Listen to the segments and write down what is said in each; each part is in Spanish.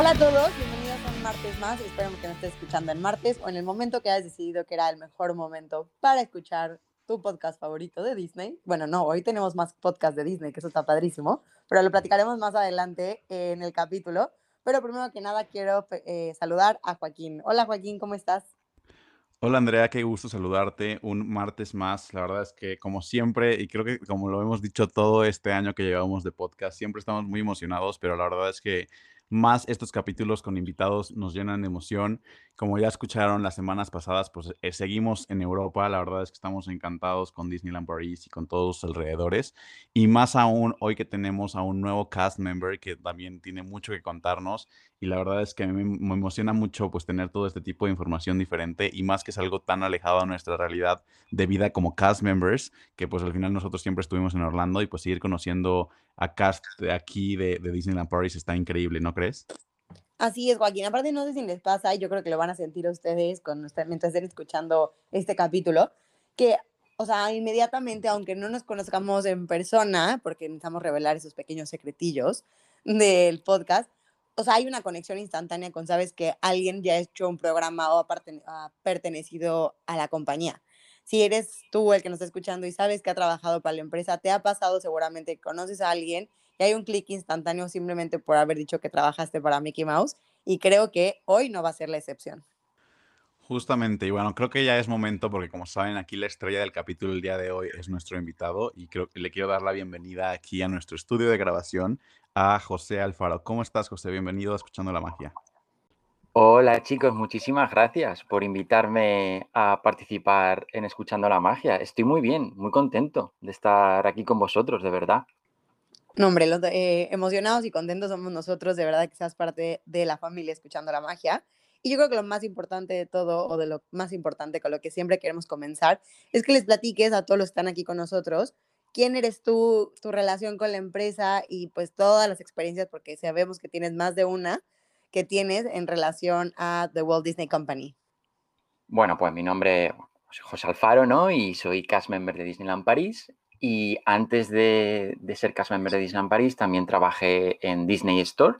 Hola a todos, bienvenidos a un martes más. Espero que nos estés escuchando en martes o en el momento que hayas decidido que era el mejor momento para escuchar tu podcast favorito de Disney. Bueno, no, hoy tenemos más podcast de Disney, que eso está padrísimo, pero lo platicaremos más adelante en el capítulo. Pero primero que nada quiero eh, saludar a Joaquín. Hola Joaquín, ¿cómo estás? Hola Andrea, qué gusto saludarte un martes más. La verdad es que como siempre, y creo que como lo hemos dicho todo este año que llevamos de podcast, siempre estamos muy emocionados, pero la verdad es que más estos capítulos con invitados nos llenan de emoción. Como ya escucharon las semanas pasadas, pues eh, seguimos en Europa. La verdad es que estamos encantados con Disneyland Paris y con todos los alrededores. Y más aún hoy que tenemos a un nuevo cast member que también tiene mucho que contarnos. Y la verdad es que me, emociona mucho pues tener todo este tipo de información diferente y más que es algo tan alejado de nuestra realidad de vida como cast members, que pues al final nosotros siempre estuvimos en Orlando y pues seguir conociendo a cast aquí de, de Disneyland Paris está increíble, ¿no crees? Así es, Joaquín. Aparte, no sé si les pasa, y yo creo que lo van a sentir ustedes con, mientras estén escuchando este capítulo, que, o sea, inmediatamente, aunque no nos conozcamos en persona, porque necesitamos revelar esos pequeños secretillos del podcast, o sea, hay una conexión instantánea con, sabes, que alguien ya ha hecho un programa o ha pertenecido a la compañía si eres tú el que nos está escuchando y sabes que ha trabajado para la empresa, te ha pasado seguramente, conoces a alguien y hay un clic instantáneo simplemente por haber dicho que trabajaste para Mickey Mouse y creo que hoy no va a ser la excepción. Justamente, y bueno, creo que ya es momento porque como saben aquí la estrella del capítulo el día de hoy es nuestro invitado y creo que le quiero dar la bienvenida aquí a nuestro estudio de grabación a José Alfaro. ¿Cómo estás, José? Bienvenido a Escuchando la Magia. Hola chicos, muchísimas gracias por invitarme a participar en Escuchando la Magia. Estoy muy bien, muy contento de estar aquí con vosotros, de verdad. No, hombre, los, eh, emocionados y contentos somos nosotros, de verdad que seas parte de la familia Escuchando la Magia. Y yo creo que lo más importante de todo, o de lo más importante con lo que siempre queremos comenzar, es que les platiques a todos los que están aquí con nosotros quién eres tú, tu relación con la empresa y pues todas las experiencias, porque sabemos que tienes más de una que tienes en relación a The Walt Disney Company. Bueno, pues mi nombre es José Alfaro, ¿no? Y soy cast member de Disneyland París. Y antes de, ser cast member de Disneyland París, también trabajé en Disney Store.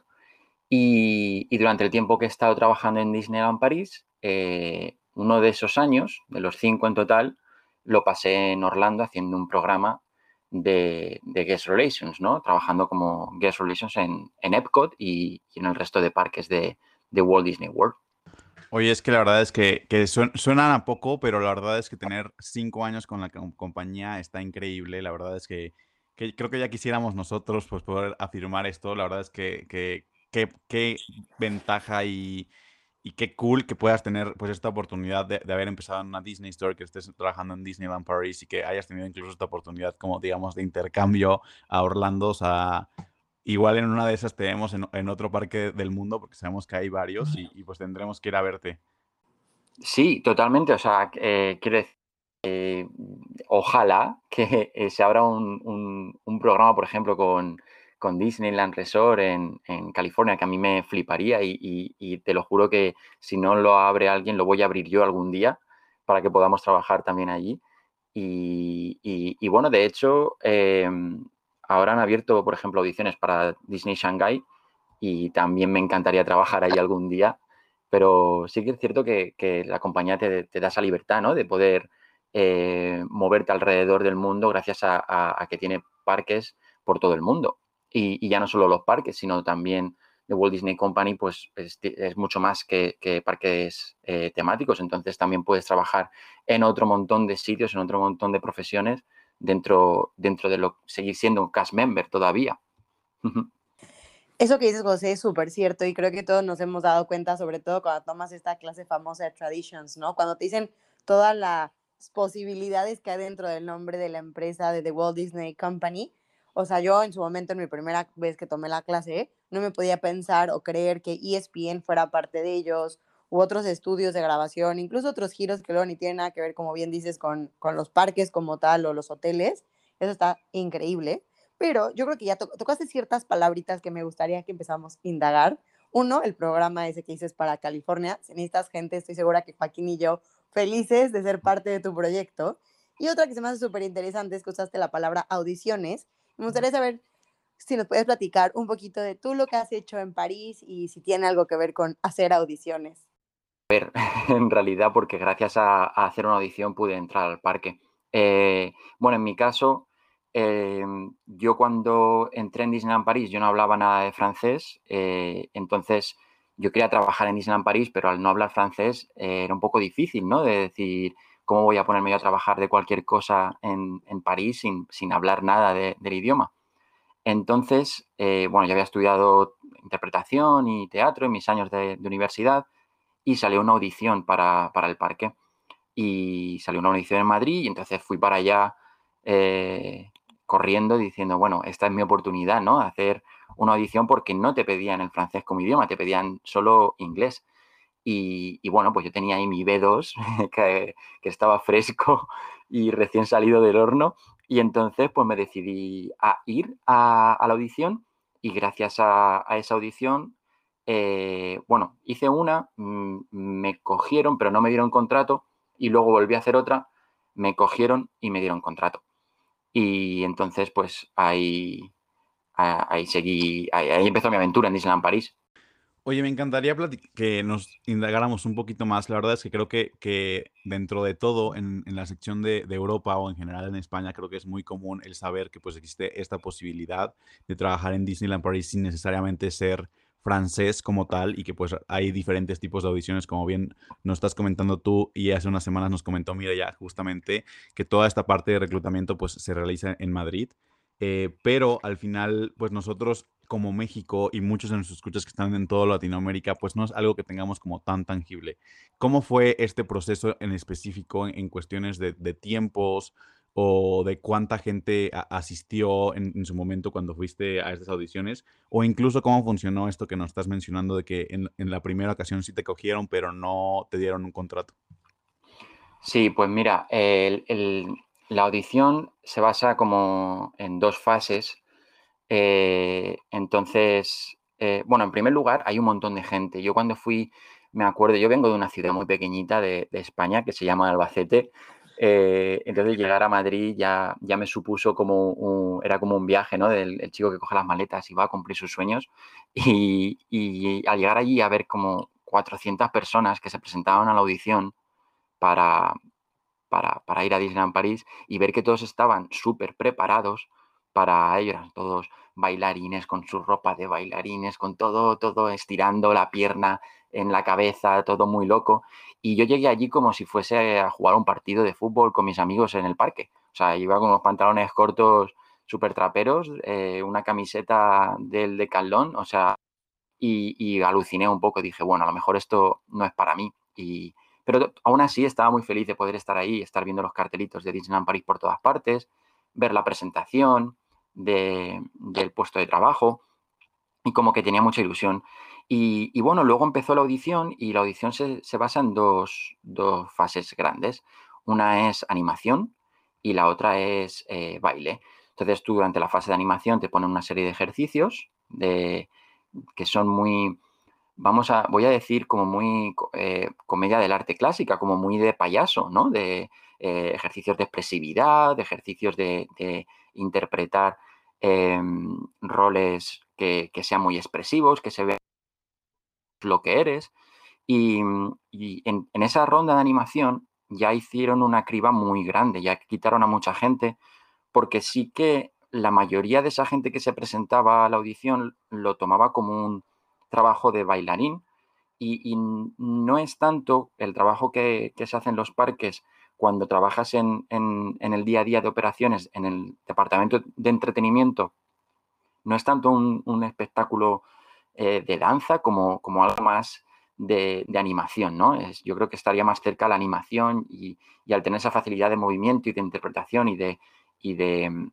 Y, durante el tiempo que he estado trabajando en Disneyland París, eh, uno de esos años, de los cinco en total, lo pasé en Orlando haciendo un programa de, Guest Relations, ¿no? Trabajando como Guest Relations en, Epcot y, en el resto de parques de, Walt Disney World. Oye, es que la verdad es que, que suenan a poco, pero la verdad es que tener cinco años con la compañía está increíble. La verdad es que, creo que ya quisiéramos nosotros pues, poder afirmar esto. La verdad es que qué ventaja y, y qué cool que puedas tener pues esta oportunidad de, haber empezado en una Disney Store, que estés trabajando en Disneyland Paris y que hayas tenido incluso esta oportunidad como digamos de intercambio a Orlando. O sea, igual en una de esas te vemos en, otro parque del mundo porque sabemos que hay varios y, pues tendremos que ir a verte. Sí, totalmente. O sea, eh, quiero decir, eh, ojalá que eh, se abra un, un programa, por ejemplo, con con Disneyland Resort en, California, que a mí me fliparía y, te lo juro que si no lo abre alguien, lo voy a abrir yo algún día para que podamos trabajar también allí. Y, bueno, de hecho, em, ahora han abierto, por ejemplo, audiciones para Disney Shanghai y también me encantaría trabajar ahí algún día, pero sí que es cierto que, la compañía te, da esa libertad, ¿no? De poder eh, moverte alrededor del mundo gracias a que tiene parques por todo el mundo y, ya no solo los parques, sino también de Walt Disney Company, pues es, mucho más que, parques eh, temáticos. Entonces también puedes trabajar en otro montón de sitios, en otro montón de profesiones dentro, dentro de lo seguir siendo un cast member todavía. Eso que dices, José, es súper cierto y creo que todos nos hemos dado cuenta, sobre todo cuando tomas esta clase famosa de Traditions, ¿no? Cuando te dicen todas las posibilidades que hay dentro del nombre de la empresa de The Walt Disney Company, o sea, yo en su momento, en mi primera vez que tomé la clase, no me podía pensar o creer que ESPN fuera parte de ellos, u otros estudios de grabación, incluso otros giros que luego ni tienen nada que ver, como bien dices, con, con los parques como tal o los hoteles. Eso está increíble. Pero yo creo que ya tocaste ciertas palabritas que me gustaría que empezamos a indagar. Uno, el programa ese que dices para California. Si necesitas gente, estoy segura que Joaquín y yo felices de ser parte de tu proyecto. Y otra que se me hace súper interesante es que usaste la palabra audiciones. Me gustaría saber si nos puedes platicar un poquito de tú lo que has hecho en París y si tiene algo que ver con hacer audiciones ver, en realidad, porque gracias a, hacer una audición pude entrar al parque. Eh, bueno, en mi caso, em, yo cuando entré en Disneyland París, yo no hablaba nada de francés, eh, entonces yo quería trabajar en Disneyland París, pero al no hablar francés eh, era un poco difícil, ¿no? De decir, ¿cómo voy a ponerme yo a trabajar de cualquier cosa en, París sin, sin, hablar nada del idioma? Entonces, bueno, yo había estudiado interpretación y teatro en mis años de universidad, y salió una audición para, el parque. Y salió una audición en Madrid y entonces fui para allá eh, corriendo diciendo, bueno, esta es mi oportunidad, ¿no? Hacer una audición porque no te pedían el francés como idioma, te pedían solo inglés. Y, bueno, pues yo tenía ahí mi B2, que, estaba fresco y recién salido del horno. Y entonces pues me decidí a ir a, la audición y gracias a, esa audición eh, bueno, hice una, me cogieron, pero no me dieron contrato, y luego volví a hacer otra, me cogieron y me dieron contrato. Y entonces, pues ahí, ahí seguí, ahí, empezó mi aventura en Disneyland París. Oye, me encantaría que nos indagáramos un poquito más. La verdad es que creo que, que dentro de todo, en, la sección de, de, Europa o en general en España, creo que es muy común el saber que pues existe esta posibilidad de trabajar en Disneyland París sin necesariamente ser francés como tal y que pues hay diferentes tipos de audiciones, como bien nos estás comentando tú y hace unas semanas nos comentó mira ya justamente que toda esta parte de reclutamiento pues se realiza en Madrid, eh, pero al final pues nosotros como México y muchos de nuestros escuchas que están en toda Latinoamérica, pues no es algo que tengamos como tan tangible. ¿Cómo fue este proceso en específico en, cuestiones de, tiempos? o de cuánta gente asistió en, su momento cuando fuiste a estas audiciones, o incluso cómo funcionó esto que nos estás mencionando de que en, la primera ocasión sí te cogieron, pero no te dieron un contrato. Sí, pues mira, la audición se basa como en dos fases. Eh, entonces, eh, bueno, en primer lugar, hay un montón de gente. Yo cuando fui, me acuerdo, yo vengo de una ciudad muy pequeñita de, España que se llama Albacete, eh, entonces llegar a Madrid ya, ya me supuso como un, era como un viaje, ¿no? Del chico que coge las maletas y va a cumplir sus sueños. Y, y, al llegar allí a ver como 400 personas que se presentaban a la audición para, para, ir a Disneyland París y ver que todos estaban súper preparados para ellos, todos bailarines con su ropa de bailarines, con todo, todo estirando la pierna en la cabeza, todo muy loco. Y yo llegué allí como si fuese a jugar un partido de fútbol con mis amigos en el parque. O sea, iba con unos pantalones cortos súper traperos, eh, una camiseta del decalón, o sea, y, aluciné un poco. Dije, bueno, a lo mejor esto no es para mí. Y, pero aún así estaba muy feliz de poder estar ahí, estar viendo los cartelitos de Disneyland París por todas partes, ver la presentación del puesto de trabajo y como que tenía mucha ilusión. Y, bueno, luego empezó la audición y la audición se, basa en dos, fases grandes. Una es animación y la otra es eh, baile. Entonces tú durante la fase de animación te ponen una serie de ejercicios que son muy, vamos a, voy a decir como muy eh, comedia del arte clásica, como muy de payaso, ¿no? De eh, ejercicios de expresividad, de ejercicios de, interpretar em, roles que, sean muy expresivos, que se vean lo que eres. Y, mm, en, esa ronda de animación ya hicieron una criba muy grande, ya quitaron a mucha gente, porque sí que la mayoría de esa gente que se presentaba a la audición lo tomaba como un trabajo de bailarín y, no es tanto el trabajo que, se hace en los parques cuando trabajas en, el día a día de operaciones en el departamento de entretenimiento, no es tanto un espectáculo eh, de danza como, como algo más de, animación, ¿no? Es, yo creo que estaría más cerca a la animación y, al tener esa facilidad de movimiento y de interpretación y de, y de,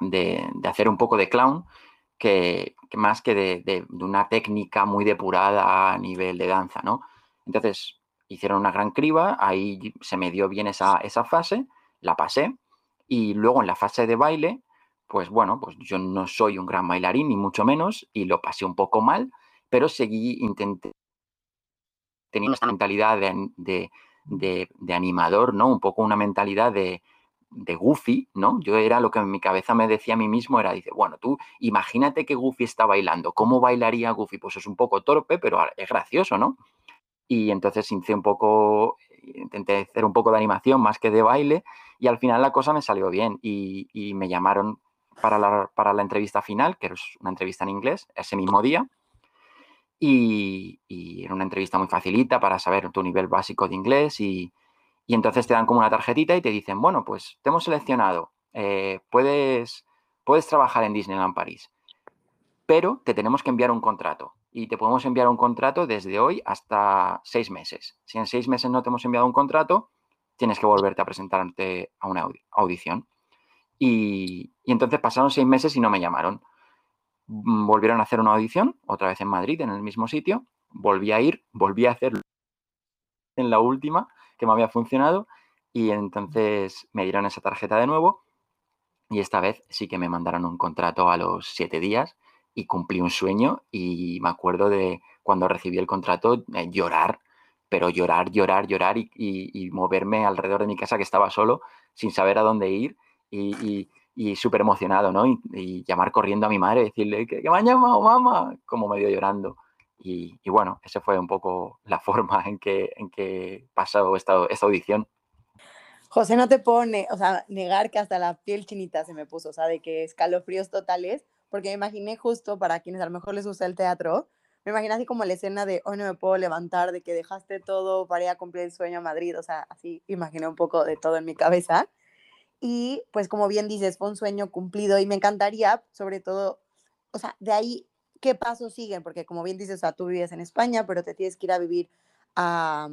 de, hacer un poco de clown que, más que de, una técnica muy depurada a nivel de danza, ¿no? Entonces, hicieron una gran criba, ahí se me dio bien esa, esa fase, la pasé, y luego en la fase de baile, pues bueno, pues yo no soy un gran bailarín, ni mucho menos, y lo pasé un poco mal, pero seguí, intenté, tenía esta mentalidad de, de, animador, ¿no? Un poco una mentalidad de, de Goofy, ¿no? Yo era lo que en mi cabeza me decía a mí mismo, era, dice, bueno, tú imagínate que Goofy está bailando, ¿cómo bailaría Goofy? Pues es un poco torpe, pero es gracioso, ¿no? Y entonces hice un poco, intenté hacer un poco de animación más que de baile y al final la cosa me salió bien y, me llamaron para la, para la, entrevista final, que es una entrevista en inglés, ese mismo día. Y, y, era una entrevista muy facilita para saber tu nivel básico de inglés y, y, entonces te dan como una tarjetita y te dicen, bueno, pues te hemos seleccionado, eh, puedes, puedes trabajar en Disneyland París, pero te tenemos que enviar un contrato y te podemos enviar un contrato desde hoy hasta seis meses. Si en seis meses no te hemos enviado un contrato, tienes que volverte a presentarte a una audición. Y, entonces pasaron seis meses y no me llamaron. Mm, volvieron a hacer una audición, otra vez en Madrid, en el mismo sitio. Volví a ir, volví a hacer en la última que me había funcionado y entonces me dieron esa tarjeta de nuevo y esta vez sí que me mandaron un contrato a los siete días y cumplí un sueño y me acuerdo de cuando recibí el contrato eh, llorar, pero llorar, llorar, llorar y moverme alrededor de mi casa que estaba solo sin saber a dónde ir y, y, súper emocionado, ¿no? Y, llamar corriendo a mi madre y decirle que, me han llamado mamá, como medio llorando. Y, bueno, esa fue un poco la forma en que, en que pasó esta, esta audición. José no te pone, o sea, negar que hasta la piel chinita se me puso, o sea, de que escalofríos totales, porque me imaginé justo para quienes a lo mejor les gusta el teatro, me imaginé así como la escena de hoy no me puedo levantar, de que dejaste todo para a cumplir el sueño a Madrid, o sea, así imaginé un poco de todo en mi cabeza. Y pues como bien dices, fue un sueño cumplido y me encantaría, sobre todo, o sea, de ahí, ¿qué pasos siguen? Porque como bien dices, o sea, tú vives en España, pero te tienes que ir a vivir a,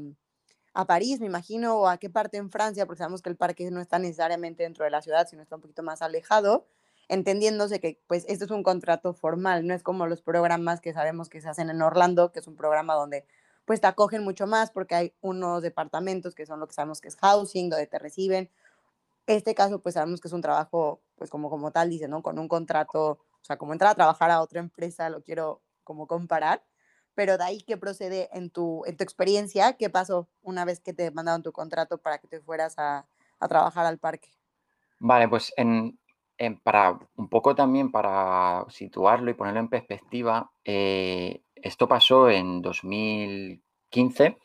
a París, me imagino, o a qué parte en Francia, porque sabemos que el parque no está necesariamente dentro de la ciudad, sino está un poquito más alejado, entendiéndose que pues esto es un contrato formal, no es como los programas que sabemos que se hacen en Orlando, que es un programa donde pues te acogen mucho más porque hay unos departamentos que son lo que sabemos que es housing, donde te reciben, este caso, pues sabemos que es un trabajo, pues como, como tal dice, ¿no? Con un contrato, sea, como entrar a trabajar a otra empresa, lo quiero como comparar, pero de ahí que procede en tu, en tu experiencia, ¿qué pasó una vez que te mandaron tu contrato para que te fueras a, a trabajar al parque? Vale, pues en, en, para un poco también para situarlo y ponerlo en perspectiva, eh, esto pasó en 2015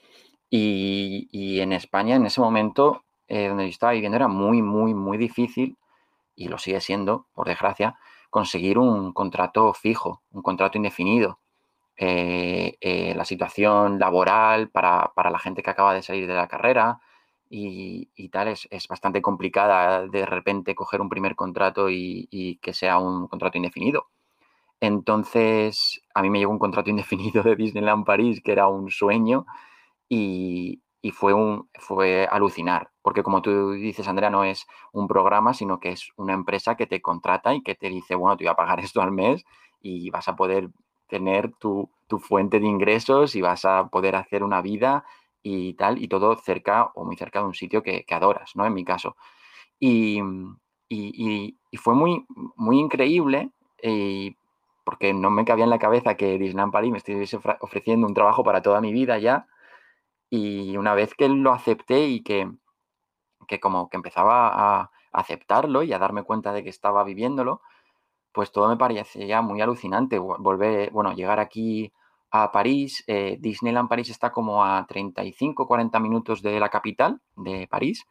y, y en España en ese momento eh, donde yo estaba viviendo era muy, muy, muy difícil, y lo sigue siendo, por desgracia, conseguir un contrato fijo, un contrato indefinido. Eh, eh, la situación laboral para, la gente que acaba de salir de la carrera y, tal es, bastante complicada de repente coger un primer contrato y, y, que sea un contrato indefinido. Entonces, a mí me llegó un contrato indefinido de Disneyland París, que era un sueño, y, y fue, un, fue alucinar, porque como tú dices, Andrea, no es un programa, sino que es una empresa que te contrata y que te dice, bueno, te voy a pagar esto al mes y vas a poder tener tu, fuente de ingresos y vas a poder hacer una vida y tal, y todo cerca o muy cerca de un sitio que, adoras, ¿no? En mi caso. Y, fue muy, muy increíble y porque no me cabía en la cabeza que Disneyland Paris me estuviese ofreciendo un trabajo para toda mi vida ya, y una vez que lo acepté y que, que como que empezaba a aceptarlo y a darme cuenta de que estaba viviéndolo, pues todo me parecía muy alucinante. Volver, bueno, llegar aquí a París, eh, Disneyland París está como a 35, 40 minutos de la capital de París.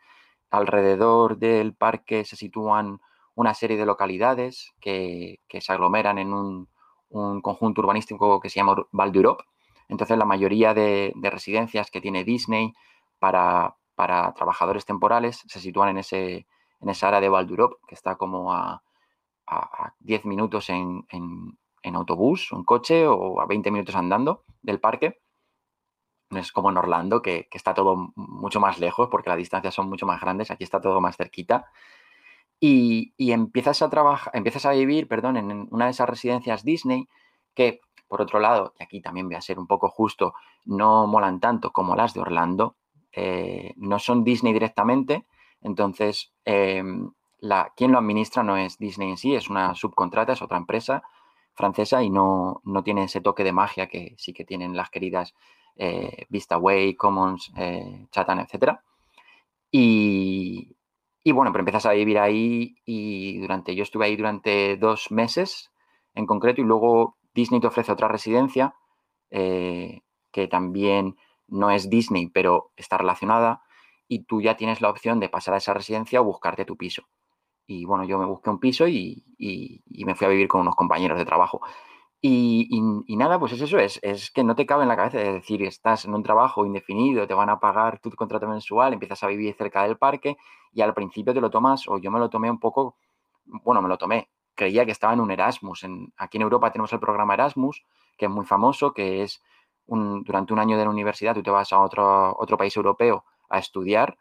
Alrededor del parque se sitúan una serie de localidades que, se aglomeran en un, un, conjunto urbanístico que se llama Val d'Europe entonces, la mayoría de, residencias que tiene Disney para, trabajadores temporales se sitúan en, ese, en esa área de Val que está como a, 10 minutos en, autobús o en coche o a 20 minutos andando del parque. No es como en Orlando, que, está todo mucho más lejos porque las distancias son mucho más grandes. Aquí está todo más cerquita. y, empiezas a trabajar, empiezas a vivir, perdón, en una de esas residencias Disney que, por otro lado, y aquí también voy a ser un poco justo, no molan tanto como las de Orlando, eh, no son Disney directamente, entonces em, la, quien lo administra no es Disney en sí, es una subcontrata, es otra empresa francesa y no, no tiene ese toque de magia que sí que tienen las queridas eh, VistaWay, Commons, eh, Chatham, etc. Y, y, bueno, pero empiezas a vivir ahí y durante, yo estuve ahí durante dos meses en concreto y luego Disney te ofrece otra residencia eh, que también no es Disney, pero está relacionada y tú ya tienes la opción de pasar a esa residencia o buscarte tu piso. Y bueno, yo me busqué un piso y, me fui a vivir con unos compañeros de trabajo. Y, nada, pues es eso, es, es, que no te cabe en la cabeza, es decir, estás en un trabajo indefinido, te van a pagar tu contrato mensual, empiezas a vivir cerca del parque y al principio te lo tomas, o yo me lo tomé un poco, bueno, me lo tomé, creía que estaba en un Erasmus. En, aquí en Europa tenemos el programa Erasmus, que es muy famoso, que es durante un año de la universidad, tú te vas a otro, otro país europeo a estudiar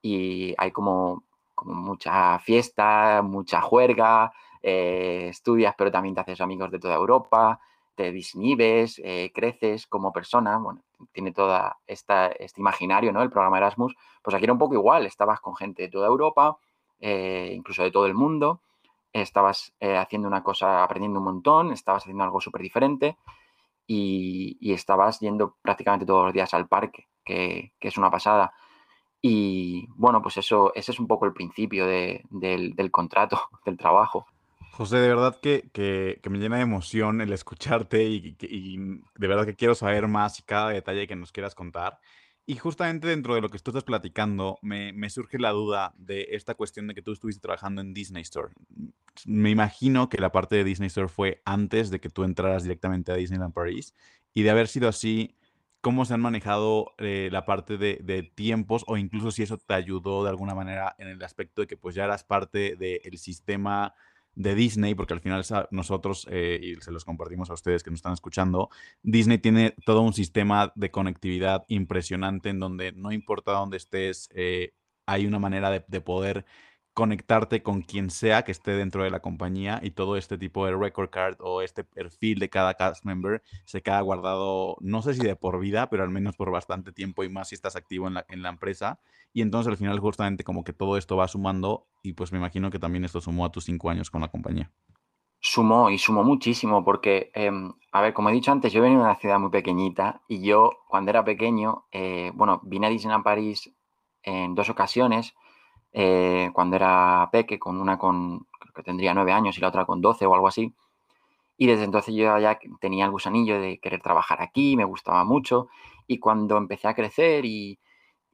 y hay como, como mucha fiesta, mucha juerga, eh, estudias, pero también te haces amigos de toda Europa, te disnibes, eh, creces como persona, bueno, tiene toda esta, este imaginario, ¿no? El programa Erasmus, pues aquí era un poco igual, estabas con gente de toda Europa, eh, incluso de todo el mundo, estabas haciendo una cosa, aprendiendo un montón, estabas haciendo algo súper diferente y, estabas yendo prácticamente todos los días al parque, que, que es una pasada. Y bueno, pues eso, ese es un poco el principio del, contrato, del trabajo. José, de verdad que, que, me llena de emoción el escucharte y, y, de verdad que quiero saber más y cada detalle que nos quieras contar. Y justamente dentro de lo que tú estás platicando, me, surge la duda de esta cuestión de que tú estuviste trabajando en Disney Store. Me imagino que la parte de Disney Store fue antes de que tú entraras directamente a Disneyland Paris. Y de haber sido así, cómo se han manejado eh, la parte de, tiempos o incluso si eso te ayudó de alguna manera en el aspecto de que pues ya eras parte del sistema de Disney, porque al final nosotros, eh, y se los compartimos a ustedes que nos están escuchando, Disney tiene todo un sistema de conectividad impresionante en donde no importa dónde estés, eh, hay una manera de poder conectarte con quien sea que esté dentro de la compañía y todo este tipo de record card o este perfil de cada cast member se queda guardado, no sé si de por vida, pero al menos por bastante tiempo y más si estás activo en la, en la empresa. Y entonces al final justamente como que todo esto va sumando y pues me imagino que también esto sumó a tus cinco años con la compañía. Sumó y sumó muchísimo porque, em, a ver, como he dicho antes, yo venía de una ciudad muy pequeñita y yo cuando era pequeño, eh, bueno, vine a Disneyland París en dos ocasiones eh, cuando era peque, con una con, creo que tendría nueve años y la otra con doce o algo así. Y desde entonces yo ya tenía el gusanillo de querer trabajar aquí, me gustaba mucho. Y cuando empecé a crecer y,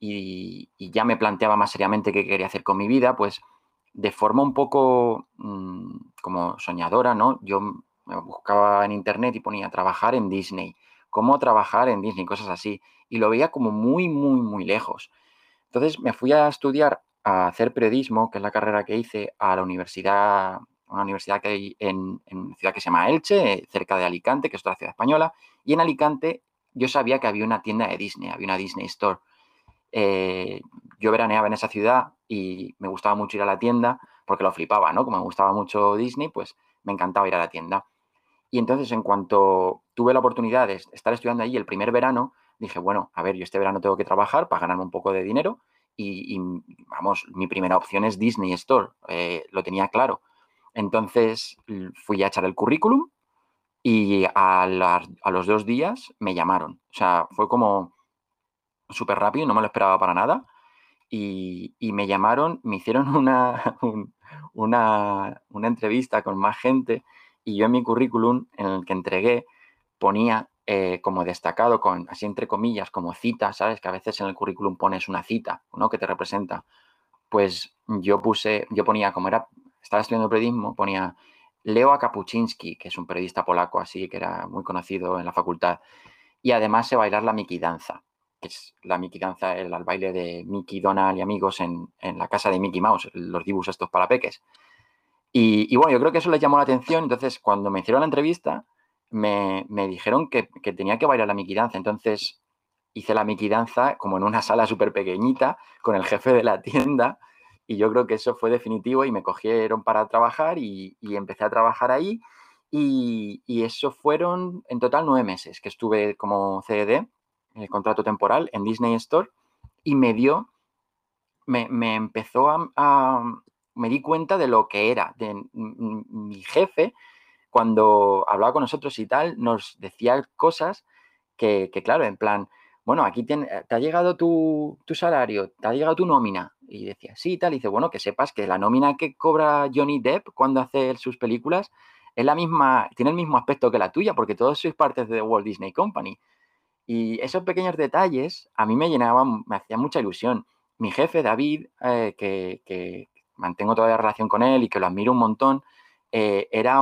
y, ya me planteaba más seriamente qué quería hacer con mi vida, pues de forma un poco mm, como soñadora, ¿no? Yo me buscaba en internet y ponía trabajar en Disney, cómo trabajar en Disney, cosas así. Y lo veía como muy, muy, muy lejos. Entonces me fui a estudiar a hacer periodismo, que es la carrera que hice, a la universidad, una universidad que hay en, una ciudad que se llama Elche, cerca de Alicante, que es otra ciudad española, y en Alicante yo sabía que había una tienda de Disney, había una Disney Store. Eh, yo veraneaba en esa ciudad y me gustaba mucho ir a la tienda porque lo flipaba, ¿no? Como me gustaba mucho Disney, pues me encantaba ir a la tienda. Y entonces, en cuanto tuve la oportunidad de estar estudiando allí el primer verano, dije, bueno, a ver, yo este verano tengo que trabajar para ganarme un poco de dinero y, vamos, mi primera opción es Disney Store, eh, lo tenía claro. Entonces fui a echar el currículum y a, los dos días me llamaron. O sea, fue como súper rápido, no me lo esperaba para nada. Y, me llamaron, me hicieron una, una, una entrevista con más gente y yo en mi currículum, en el que entregué, ponía eh, como destacado, con así entre comillas, como cita, ¿sabes? Que a veces en el currículum pones una cita, ¿no? Que te representa. Pues yo puse, yo ponía, como era, estaba estudiando periodismo, ponía Leo Kapuczynski, que es un periodista polaco así, que era muy conocido en la facultad. Y además se bailar la Mickey Danza, que es la Mickey Danza, el, baile de Mickey, Donald y amigos en, la casa de Mickey Mouse, los dibujos estos para peques. Y, y, bueno, yo creo que eso les llamó la atención. Entonces, cuando me hicieron la entrevista, me, dijeron que, tenía que bailar la miquidanza. Entonces hice la miquidanza como en una sala súper pequeñita con el jefe de la tienda y yo creo que eso fue definitivo y me cogieron para trabajar y, empecé a trabajar ahí y, eso fueron en total nueve meses que estuve como CDD, el eh, contrato temporal en Disney Store y me dio, me, empezó a, me di cuenta de lo que era, de mi jefe cuando hablaba con nosotros y tal, nos decía cosas que, claro, en plan, bueno, aquí te, ha llegado tu, salario, te ha llegado tu nómina. Y decía, sí, tal. Y dice, bueno, que sepas que la nómina que cobra Johnny Depp cuando hace sus películas es la misma, tiene el mismo aspecto que la tuya, porque todos sois partes de Walt Disney Company. Y esos pequeños detalles a mí me llenaban, me hacía mucha ilusión. Mi jefe, David, eh, que, mantengo todavía relación con él y que lo admiro un montón, eh, era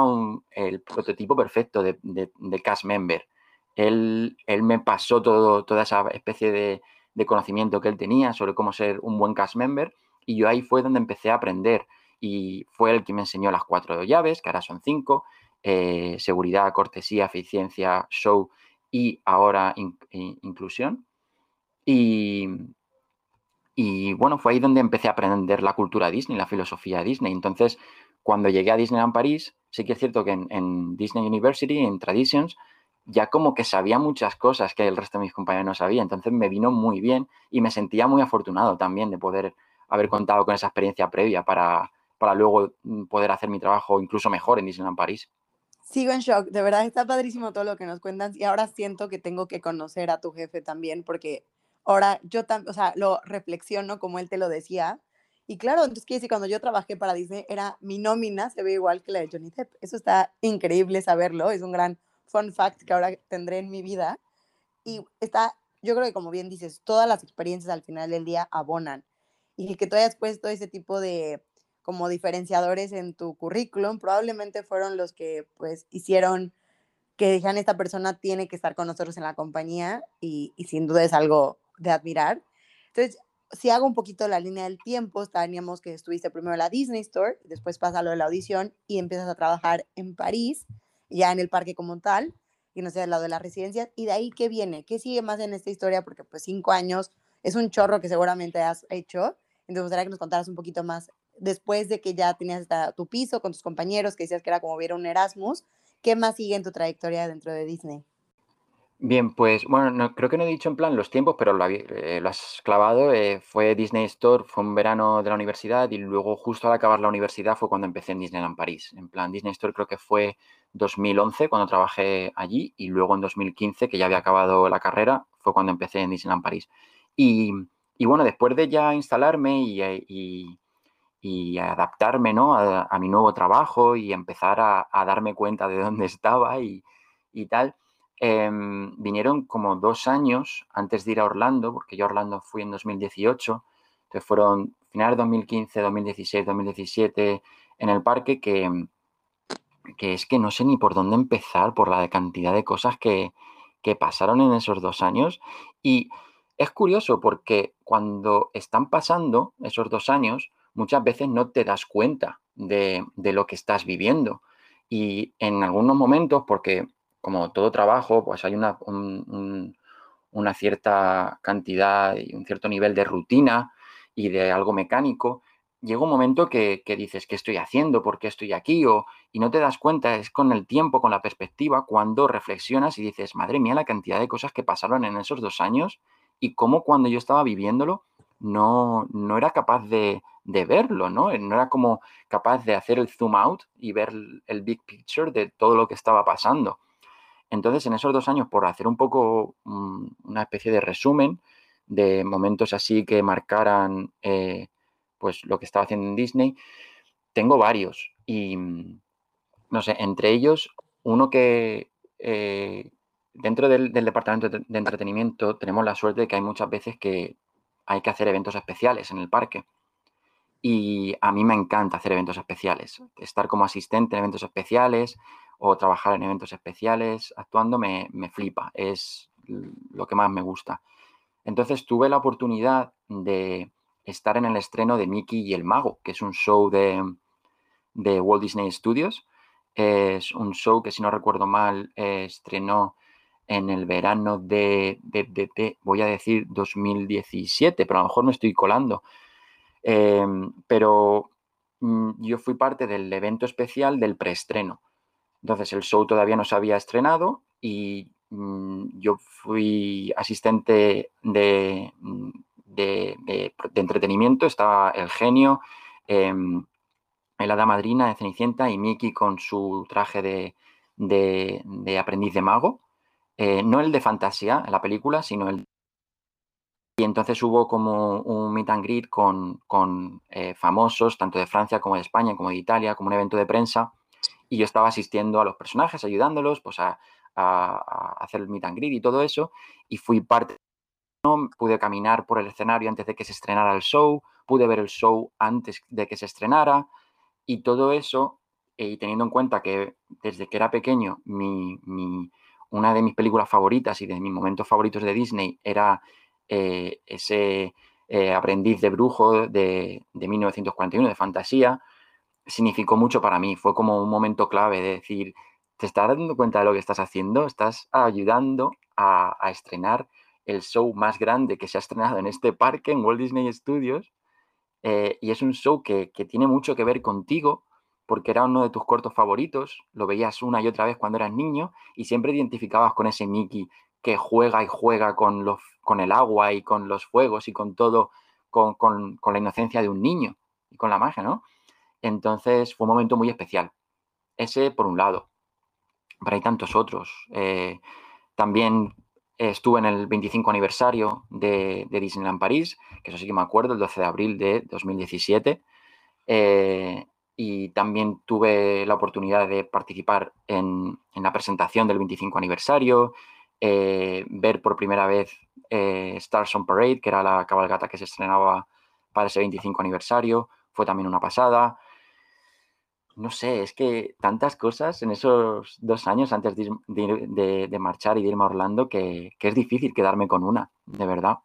el prototipo perfecto de, cast member. Él, él, me pasó todo, toda esa especie de, conocimiento que él tenía sobre cómo ser un buen cast member y yo ahí fue donde empecé a aprender y fue el que me enseñó las cuatro llaves, que ahora son cinco, eh, seguridad, cortesía, eficiencia, show y ahora inclusión. Y, y bueno, fue ahí donde empecé a aprender la cultura Disney, la filosofía Disney. Entonces, cuando llegué a Disneyland París, sí que es cierto que en, Disney University, en Traditions, ya como que sabía muchas cosas que el resto de mis compañeros no sabía. Entonces me vino muy bien y me sentía muy afortunado también de poder haber contado con esa experiencia previa para, para luego mm, poder hacer mi trabajo incluso mejor en Disneyland París. Sigo en shock, de verdad está padrísimo todo lo que nos cuentan y ahora siento que tengo que conocer a tu jefe también porque ahora yo también, o sea, lo reflexiono como él te lo decía y claro, entonces quiere decir, cuando yo trabajé para Disney, era mi nómina se ve igual que la de Johnny Depp. Eso está increíble saberlo, es un gran fun fact que ahora tendré en mi vida. Y está, yo creo que como bien dices, todas las experiencias al final del día abonan. Y que tú hayas puesto ese tipo de como diferenciadores en tu currículum, probablemente fueron los que pues hicieron que dijeran esta persona tiene que estar con nosotros en la compañía y, sin duda es algo de admirar. Entonces, si hago un poquito la línea del tiempo, teníamos que estuviste primero en la Disney Store, después pasa lo de la audición y empiezas a trabajar en París, ya en el parque como tal, y no sé, al lado de las residencias. ¿Y de ahí qué viene? ¿Qué sigue más en esta historia? Porque pues cinco años es un chorro que seguramente has hecho. Entonces me gustaría que nos contaras un poquito más después de que ya tenías tu piso con tus compañeros, que decías que era como ver un Erasmus. ¿Qué más sigue en tu trayectoria dentro de Disney? Bien, pues bueno, no, creo que no he dicho en plan los tiempos, pero lo, eh, has clavado. Eh, fue Disney Store, fue un verano de la universidad y luego justo al acabar la universidad fue cuando empecé en Disneyland París. En plan, Disney Store creo que fue 2011 cuando trabajé allí y luego en 2015, que ya había acabado la carrera, fue cuando empecé en Disneyland París. Y, bueno, después de ya instalarme y, eh, adaptarme ¿no? a, mi nuevo trabajo y empezar a, darme cuenta de dónde estaba y tal Em, vinieron como dos años antes de ir a Orlando, porque yo a Orlando fui en 2018, entonces fueron finales de 2015, 2016, 2017 en el parque que, que es que no sé ni por dónde empezar por la cantidad de cosas que, que pasaron en esos dos años. Y es curioso porque cuando están pasando esos dos años, muchas veces no te das cuenta de, de lo que estás viviendo. Y en algunos momentos, porque como todo trabajo, pues hay una, una cierta cantidad y un cierto nivel de rutina y de algo mecánico, llega un momento que, dices, ¿qué estoy haciendo? ¿Por qué estoy aquí? O, y no te das cuenta, es con el tiempo, con la perspectiva, cuando reflexionas y dices, madre mía, la cantidad de cosas que pasaron en esos dos años y cómo cuando yo estaba viviéndolo no, no era capaz de, de verlo, ¿no? No era como capaz de hacer el zoom out y ver el big picture de todo lo que estaba pasando. Entonces, en esos dos años, por hacer un poco mm, una especie de resumen de momentos así que marcaran eh, pues lo que estaba haciendo en Disney, tengo varios. Y mm, no sé, entre ellos, uno que eh, dentro del, departamento de entretenimiento tenemos la suerte de que hay muchas veces que hay que hacer eventos especiales en el parque. Y a mí me encanta hacer eventos especiales, estar como asistente en eventos especiales, o trabajar en eventos especiales actuando me, flipa, es lo que más me gusta. Entonces tuve la oportunidad de estar en el estreno de Mickey y el Mago, que es un show de, de Walt Disney Studios. Es un show que, si no recuerdo mal, estrenó en el verano de, voy a decir 2017, pero a lo mejor me estoy colando. Em, pero mm, yo fui parte del evento especial del preestreno. Entonces el show todavía no se había estrenado y mm, yo fui asistente de, mm, de, entretenimiento. Estaba el genio, em, el hada madrina de Cenicienta y Mickey con su traje de, aprendiz de mago. Eh, no el de fantasía la película, sino el y entonces hubo como un meet and greet con, eh, famosos, tanto de Francia como de España, como de Italia, como un evento de prensa. Y yo estaba asistiendo a los personajes, ayudándolos pues, a, hacer el meet and greet y todo eso. Y fui parte. Pude caminar por el escenario antes de que se estrenara el show, pude ver el show antes de que se estrenara. Y todo eso, eh, y teniendo en cuenta que desde que era pequeño, mi, una de mis películas favoritas y de mis momentos favoritos de Disney era eh, ese eh, aprendiz de brujo de, 1941, de fantasía, significó mucho para mí. Fue como un momento clave de decir, ¿te estás dando cuenta de lo que estás haciendo? Estás ayudando a, estrenar el show más grande que se ha estrenado en este parque, en Walt Disney Studios. Eh, y es un show que, que, tiene mucho que ver contigo, porque era uno de tus cortos favoritos, lo veías una y otra vez cuando eras niño y siempre identificabas con ese Mickey que juega y juega con, los, con el agua y con los fuegos y con todo, con, la inocencia de un niño y con la magia, ¿no? Entonces fue un momento muy especial. Ese por un lado. Pero hay tantos otros. Eh, también estuve en el 25 aniversario de, Disneyland París, que eso sí que me acuerdo, el 12 de abril de 2017. Eh, y también tuve la oportunidad de participar en, en, la presentación del 25 aniversario, eh, ver por primera vez eh, Stars on Parade, que era la cabalgata que se estrenaba para ese 25 aniversario, fue también una pasada. No sé, es que tantas cosas en esos dos años antes de, marchar y de irme a Orlando que, es difícil quedarme con una, de verdad.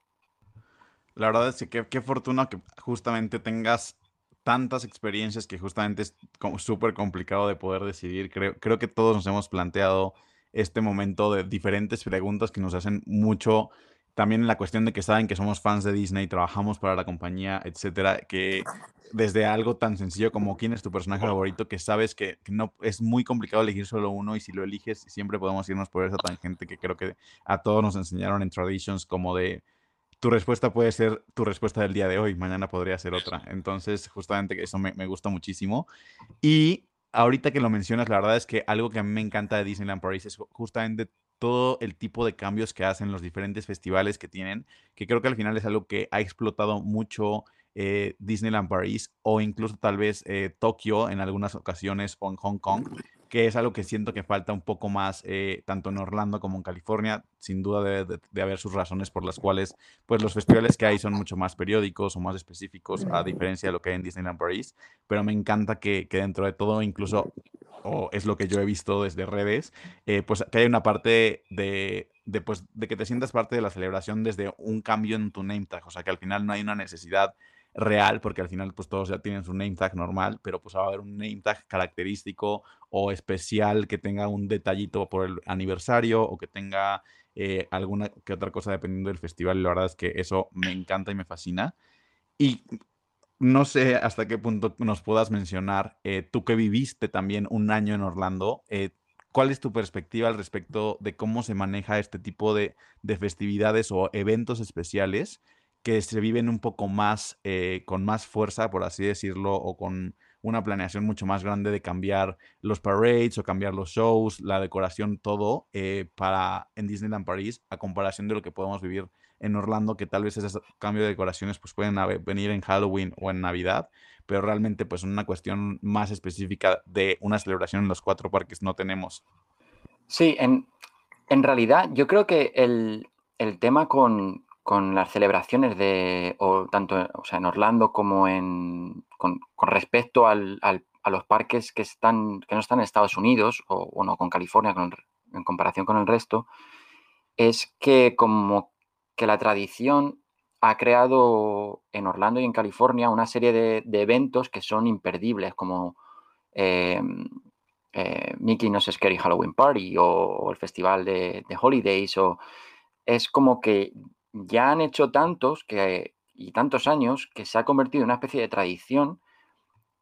La verdad es que qué fortuna que justamente tengas tantas experiencias que justamente es súper complicado de poder decidir. Creo, creo que todos nos hemos planteado este momento de diferentes preguntas que nos hacen mucho también en la cuestión de que saben que somos fans de Disney, trabajamos para la compañía, etcétera, que desde algo tan sencillo como quién es tu personaje favorito, que sabes que, no es muy complicado elegir solo uno y si lo eliges siempre podemos irnos por esa tangente que creo que a todos nos enseñaron en Traditions como de tu respuesta puede ser tu respuesta del día de hoy, mañana podría ser otra. Entonces, justamente eso me, me gusta muchísimo. Y ahorita que lo mencionas, la verdad es que algo que a mí me encanta de Disneyland Paris es justamente todo el tipo de cambios que hacen los diferentes festivales que tienen, que creo que al final es algo que ha explotado mucho eh, Disneyland Paris o incluso tal vez eh, Tokio en algunas ocasiones o en Hong Kong, que es algo que siento que falta un poco más, eh, tanto en Orlando como en California. Sin duda debe de, haber sus razones por las cuales pues, los festivales que hay son mucho más periódicos o más específicos, a diferencia de lo que hay en Disneyland Paris. Pero me encanta que, que dentro de todo, incluso, o es lo que yo he visto desde redes, eh, pues que hay una parte de, de, pues, de que te sientas parte de la celebración desde un cambio en tu name tag. O sea, que al final no hay una necesidad real, porque al final pues todos ya tienen su name tag normal, pero pues va a haber un name tag característico o especial que tenga un detallito por el aniversario o que tenga eh, alguna que otra cosa dependiendo del festival. Y la verdad es que eso me encanta y me fascina. Y no sé hasta qué punto nos puedas mencionar, eh, tú que viviste también un año en Orlando, eh, ¿cuál es tu perspectiva al respecto de cómo se maneja este tipo de, de festividades o eventos especiales? Que se viven un poco más, eh, con más fuerza, por así decirlo, o con una planeación mucho más grande de cambiar los parades o cambiar los shows, la decoración, todo, eh, para en Disneyland París, a comparación de lo que podemos vivir en Orlando, que tal vez ese cambio de decoraciones pues pueden venir en Halloween o en Navidad, pero realmente pues una cuestión más específica de una celebración en los cuatro parques no tenemos. Sí, en, en realidad yo creo que el, el tema con, con las celebraciones de, o tanto o sea, en Orlando como en, con, respecto al, a los parques que, están, que no están en Estados Unidos, o bueno, con California en comparación con el resto, es que como que la tradición ha creado en Orlando y en California una serie de, eventos que son imperdibles, como eh, eh, Mickey No Scary Halloween Party o, el Festival de, de Holidays, o es como que ya han hecho tantos que, y tantos años que se ha convertido en una especie de tradición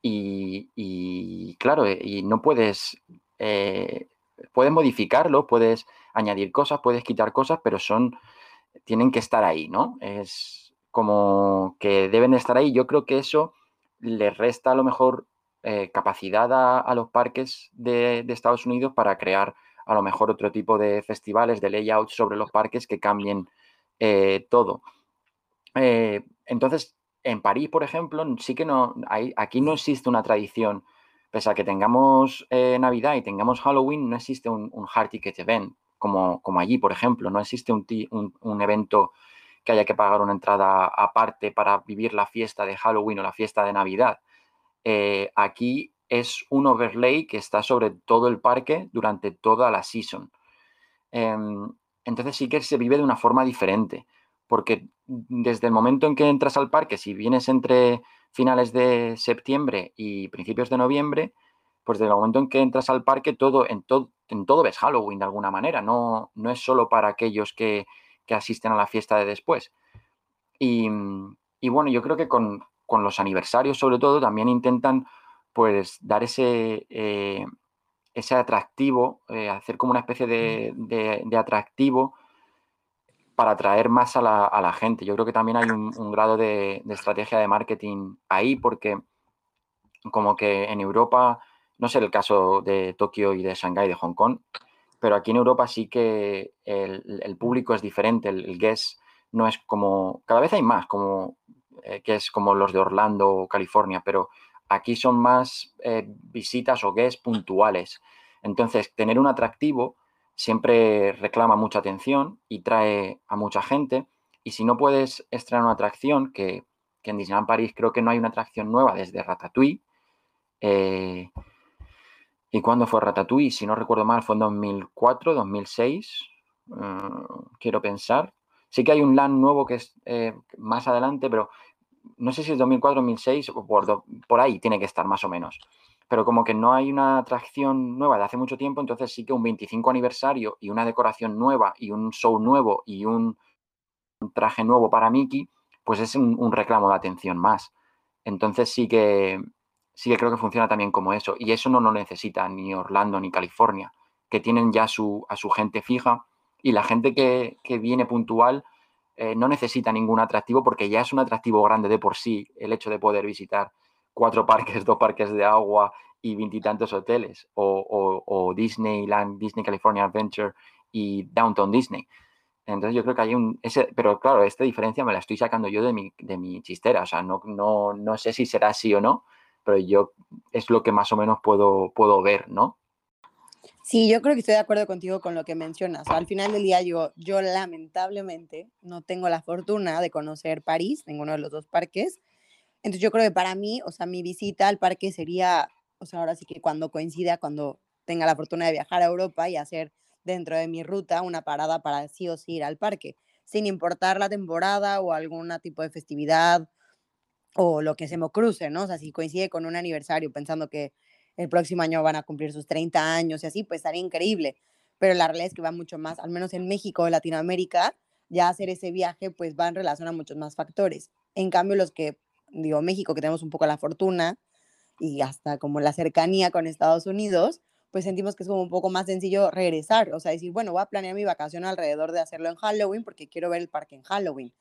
y, claro, eh, y no puedes, eh, puedes modificarlo, puedes añadir cosas, puedes quitar cosas, pero son, tienen que estar ahí, ¿no? Es como que deben estar ahí. Yo creo que eso les resta a lo mejor eh, capacidad a, los parques de, Estados Unidos para crear a lo mejor otro tipo de festivales, de layout sobre los parques que cambien todo. entonces, en París, por ejemplo, sí que no, hay, aquí no existe una tradición, pese a que tengamos eh, Navidad y tengamos Halloween, no existe un, hard ticket event como, como allí, por ejemplo, no existe un, un, evento que haya que pagar una entrada aparte para vivir la fiesta de Halloween o la fiesta de Navidad. Eh, aquí es un overlay que está sobre todo el parque durante toda la season. Em, entonces sí que se vive de una forma diferente porque desde el momento en que entras al parque, si vienes entre finales de septiembre y principios de noviembre, pues desde el momento en que entras al parque, todo, en, todo, ves Halloween de alguna manera, no, no es solo para aquellos que, asisten a la fiesta de después. Y, bueno, yo creo que con, los aniversarios sobre todo también intentan pues dar ese, eh, ese atractivo, eh, hacer como una especie de, de atractivo para atraer más a la, gente. Yo creo que también hay un, grado de, estrategia de marketing ahí porque como que en Europa, no sé el caso de Tokio y de Shanghái, de Hong Kong, pero aquí en Europa sí que el, público es diferente, el, guest no es como, cada vez hay más, como eh, que es como los de Orlando o California, pero aquí son más eh, visitas o guests puntuales. Entonces, tener un atractivo siempre reclama mucha atención y trae a mucha gente. Y si no puedes estrenar una atracción, que, en Disneyland París creo que no hay una atracción nueva desde Ratatouille. Eh, ¿Y cuándo fue Ratatouille? Si no recuerdo mal, fue en 2004, 2006. Mm, quiero pensar. Sí que hay un LAN nuevo que es eh, más adelante, pero no sé si es 2004, 2006 o por, ahí tiene que estar más o menos pero como que no hay una atracción nueva de hace mucho tiempo, entonces sí que un 25 aniversario y una decoración nueva y un show nuevo y un, traje nuevo para Mickey, pues es un, reclamo de atención más. Entonces sí que, sí que creo que funciona también como eso. Y eso no lo necesita ni Orlando ni California, que tienen ya su, a su gente fija y la gente que, viene puntual eh, no necesita ningún atractivo porque ya es un atractivo grande de por sí el hecho de poder visitar cuatro parques, dos parques de agua y veintitantos hoteles, o, Disneyland, Disney California Adventure y Downtown Disney. Entonces yo creo que hay un... Ese, pero claro, esta diferencia me la estoy sacando yo de mi, de mi chistera. O sea, no, no, no sé si será así o no, pero yo es lo que más o menos puedo, puedo ver, ¿no? Sí, yo creo que estoy de acuerdo contigo con lo que mencionas. Al final del día, yo, yo lamentablemente no tengo la fortuna de conocer París, ninguno de los dos parques, entonces yo creo que para mí, o sea, mi visita al parque sería, o sea, ahora sí que cuando coincida, cuando tenga la fortuna de viajar a Europa y hacer dentro de mi ruta una parada para sí o sí ir al parque, sin importar la temporada o algún tipo de festividad o lo que se me cruce, ¿no? O sea, si coincide con un aniversario pensando que el próximo año van a cumplir sus 30 años y así, pues estaría increíble. Pero la realidad es que va mucho más, al menos en México Latinoamérica, ya hacer ese viaje pues va en relación a muchos más factores. En cambio, los que digo, México, que tenemos un poco la fortuna y hasta como la cercanía con Estados Unidos, pues sentimos que es como un poco más sencillo regresar, o sea, decir, bueno, voy a planear mi vacación alrededor de hacerlo en Halloween porque quiero ver el parque en Halloween.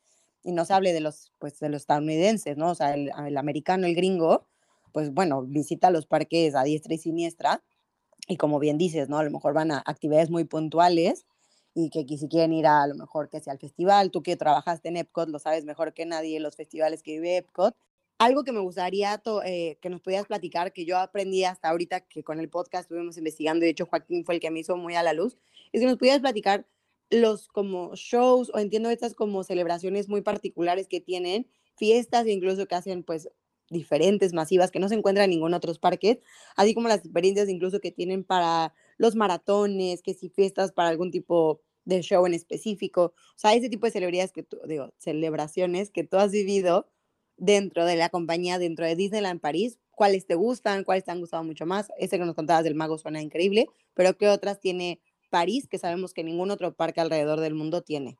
Y no se hable de los, pues, de los estadounidenses, ¿no? O sea, el americano, el gringo, pues bueno, visita los parques a diestra y siniestra y como bien dices, ¿no? A lo mejor van a actividades muy puntuales y que si quieren ir a, lo mejor que sea al festival, tú que trabajaste en Epcot lo sabes mejor que nadie, los festivales que vive Epcot. Algo que me gustaría eh, que nos pudieras platicar, que yo aprendí hasta ahorita que con el podcast estuvimos investigando, y de hecho Joaquín fue el que me hizo muy a la luz, es que nos pudieras platicar los como shows o entiendo estas como celebraciones muy particulares que tienen, fiestas e incluso que hacen pues diferentes, masivas, que no se encuentran en ningún otro parque, así como las experiencias incluso que tienen para los maratones, que si fiestas para algún tipo de show en específico, o sea, ese tipo de celebridades que tú, digo, celebraciones que tú has vivido dentro de la compañía, dentro de Disneyland París, cuáles te gustan, cuáles te han gustado mucho más. Ese que nos contabas del mago suena increíble, pero ¿qué otras tiene París que sabemos que ningún otro parque alrededor del mundo tiene?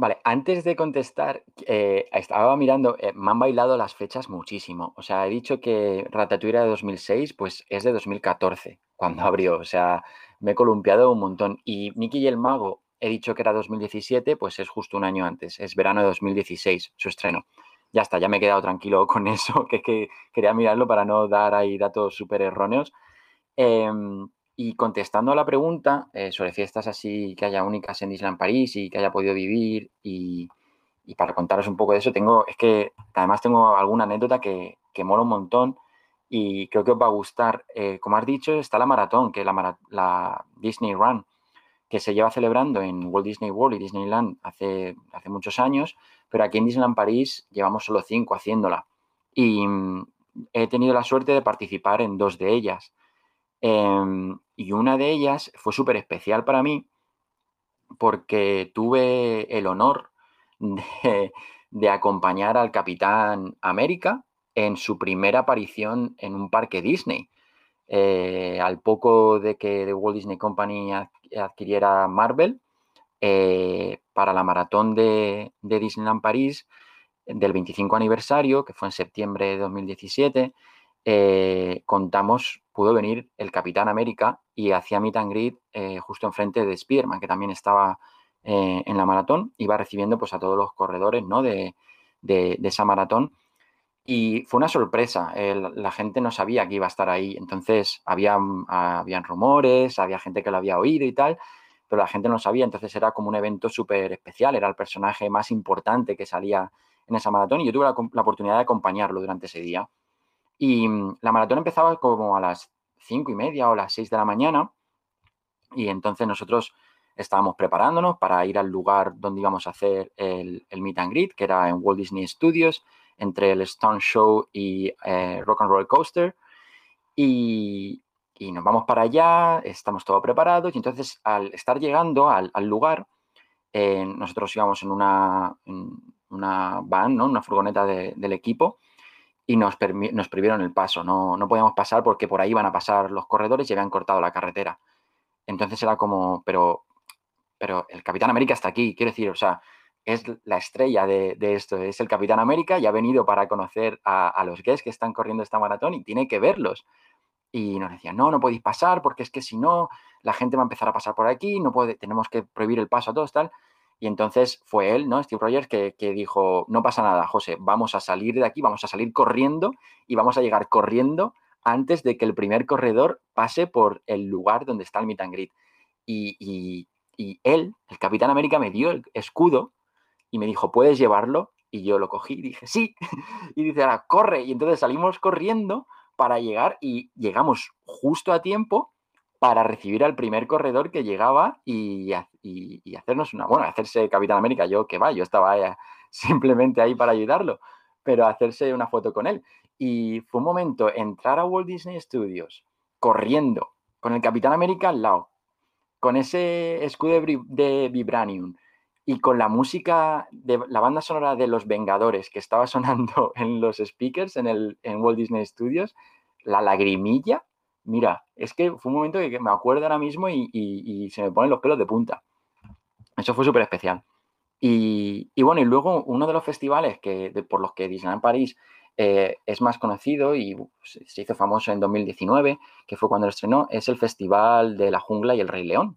Vale, antes de contestar, eh, estaba mirando, eh, me han bailado las fechas muchísimo. O sea, he dicho que Ratatouille era de 2006, pues es de 2014, cuando abrió. O sea, me he columpiado un montón. Y Mickey y el Mago, he dicho que era 2017, pues es justo un año antes. Es verano de 2016, su estreno. Ya está, ya me he quedado tranquilo con eso, que que quería mirarlo para no dar ahí datos súper erróneos. Em, y contestando a la pregunta eh, sobre fiestas así que haya únicas en Disneyland París y que haya podido vivir y, para contaros un poco de eso, tengo, es que además tengo alguna anécdota que, que mola un montón y creo que os va a gustar. Eh, como has dicho, está la maratón, que es la, la, Disney Run, que se lleva celebrando en Walt Disney World y Disneyland hace, hace muchos años, pero aquí en Disneyland París llevamos solo cinco haciéndola. Y mm, he tenido la suerte de participar en dos de ellas. Em, y una de ellas fue súper especial para mí porque tuve el honor de, acompañar al Capitán América en su primera aparición en un parque Disney. Eh, al poco de que The Walt Disney Company adquiriera Marvel, eh, para la maratón de, de, Disneyland París del 25 aniversario, que fue en septiembre de 2017, eh, contamos, pudo venir el Capitán América y hacía meet and greet eh, justo enfrente de Spiderman, que también estaba eh, en la maratón, iba recibiendo pues a todos los corredores ¿no? de, esa maratón. Y fue una sorpresa, la gente no sabía que iba a estar ahí, entonces había, habían rumores, había gente que lo había oído y tal, pero la gente no sabía, entonces era como un evento súper especial, era el personaje más importante que salía en esa maratón y yo tuve la oportunidad de acompañarlo durante ese día. Y mm, la maratón empezaba como a las cinco y media o las seis de la mañana. Y entonces nosotros estábamos preparándonos para ir al lugar donde íbamos a hacer el, meet and greet, que era en Walt Disney Studios, entre el Stone Show y eh, Rock and Roll Coaster. Y, nos vamos para allá, estamos todos preparados. Y entonces, al estar llegando al, lugar, eh, nosotros íbamos en una, una van, ¿no? una furgoneta del equipo y nos, prohibieron el paso. No, no podíamos pasar porque por ahí iban a pasar los corredores y habían cortado la carretera. Entonces era como, pero, pero el Capitán América está aquí, quiero decir, o sea, es la estrella de, esto, es el Capitán América y ha venido para conocer a, los gays que están corriendo esta maratón y tiene que verlos. Y nos decían, no, no podéis pasar porque es que si no, la gente va a empezar a pasar por aquí, no puede, tenemos que prohibir el paso a todos, tal. Y entonces fue él, ¿no? Steve Rogers, que, dijo, no pasa nada, José, vamos a salir de aquí, vamos a salir corriendo y vamos a llegar corriendo antes de que el primer corredor pase por el lugar donde está el meet and greet. Y, él, el Capitán América, me dio el escudo y me dijo, ¿puedes llevarlo? Y yo lo cogí y dije, sí. Y dice, ahora, corre. Y entonces salimos corriendo para llegar y llegamos justo a tiempo para recibir al primer corredor que llegaba y, hacernos una, bueno, hacerse Capitán América, yo que va, yo estaba simplemente ahí para ayudarlo, pero hacerse una foto con él. Y fue un momento entrar a Walt Disney Studios corriendo con el Capitán América al lado, con ese escudo de Vibranium y con la música de la banda sonora de Los Vengadores que estaba sonando en los speakers en, el, en Walt Disney Studios, la lagrimilla Mira, es que fue un momento que me acuerdo ahora mismo y, se me ponen los pelos de punta. Eso fue súper especial. Y, bueno, y luego uno de los festivales que, por los que Disneyland París eh, es más conocido y se hizo famoso en 2019, que fue cuando lo estrenó, es el Festival de la Jungla y el Rey León,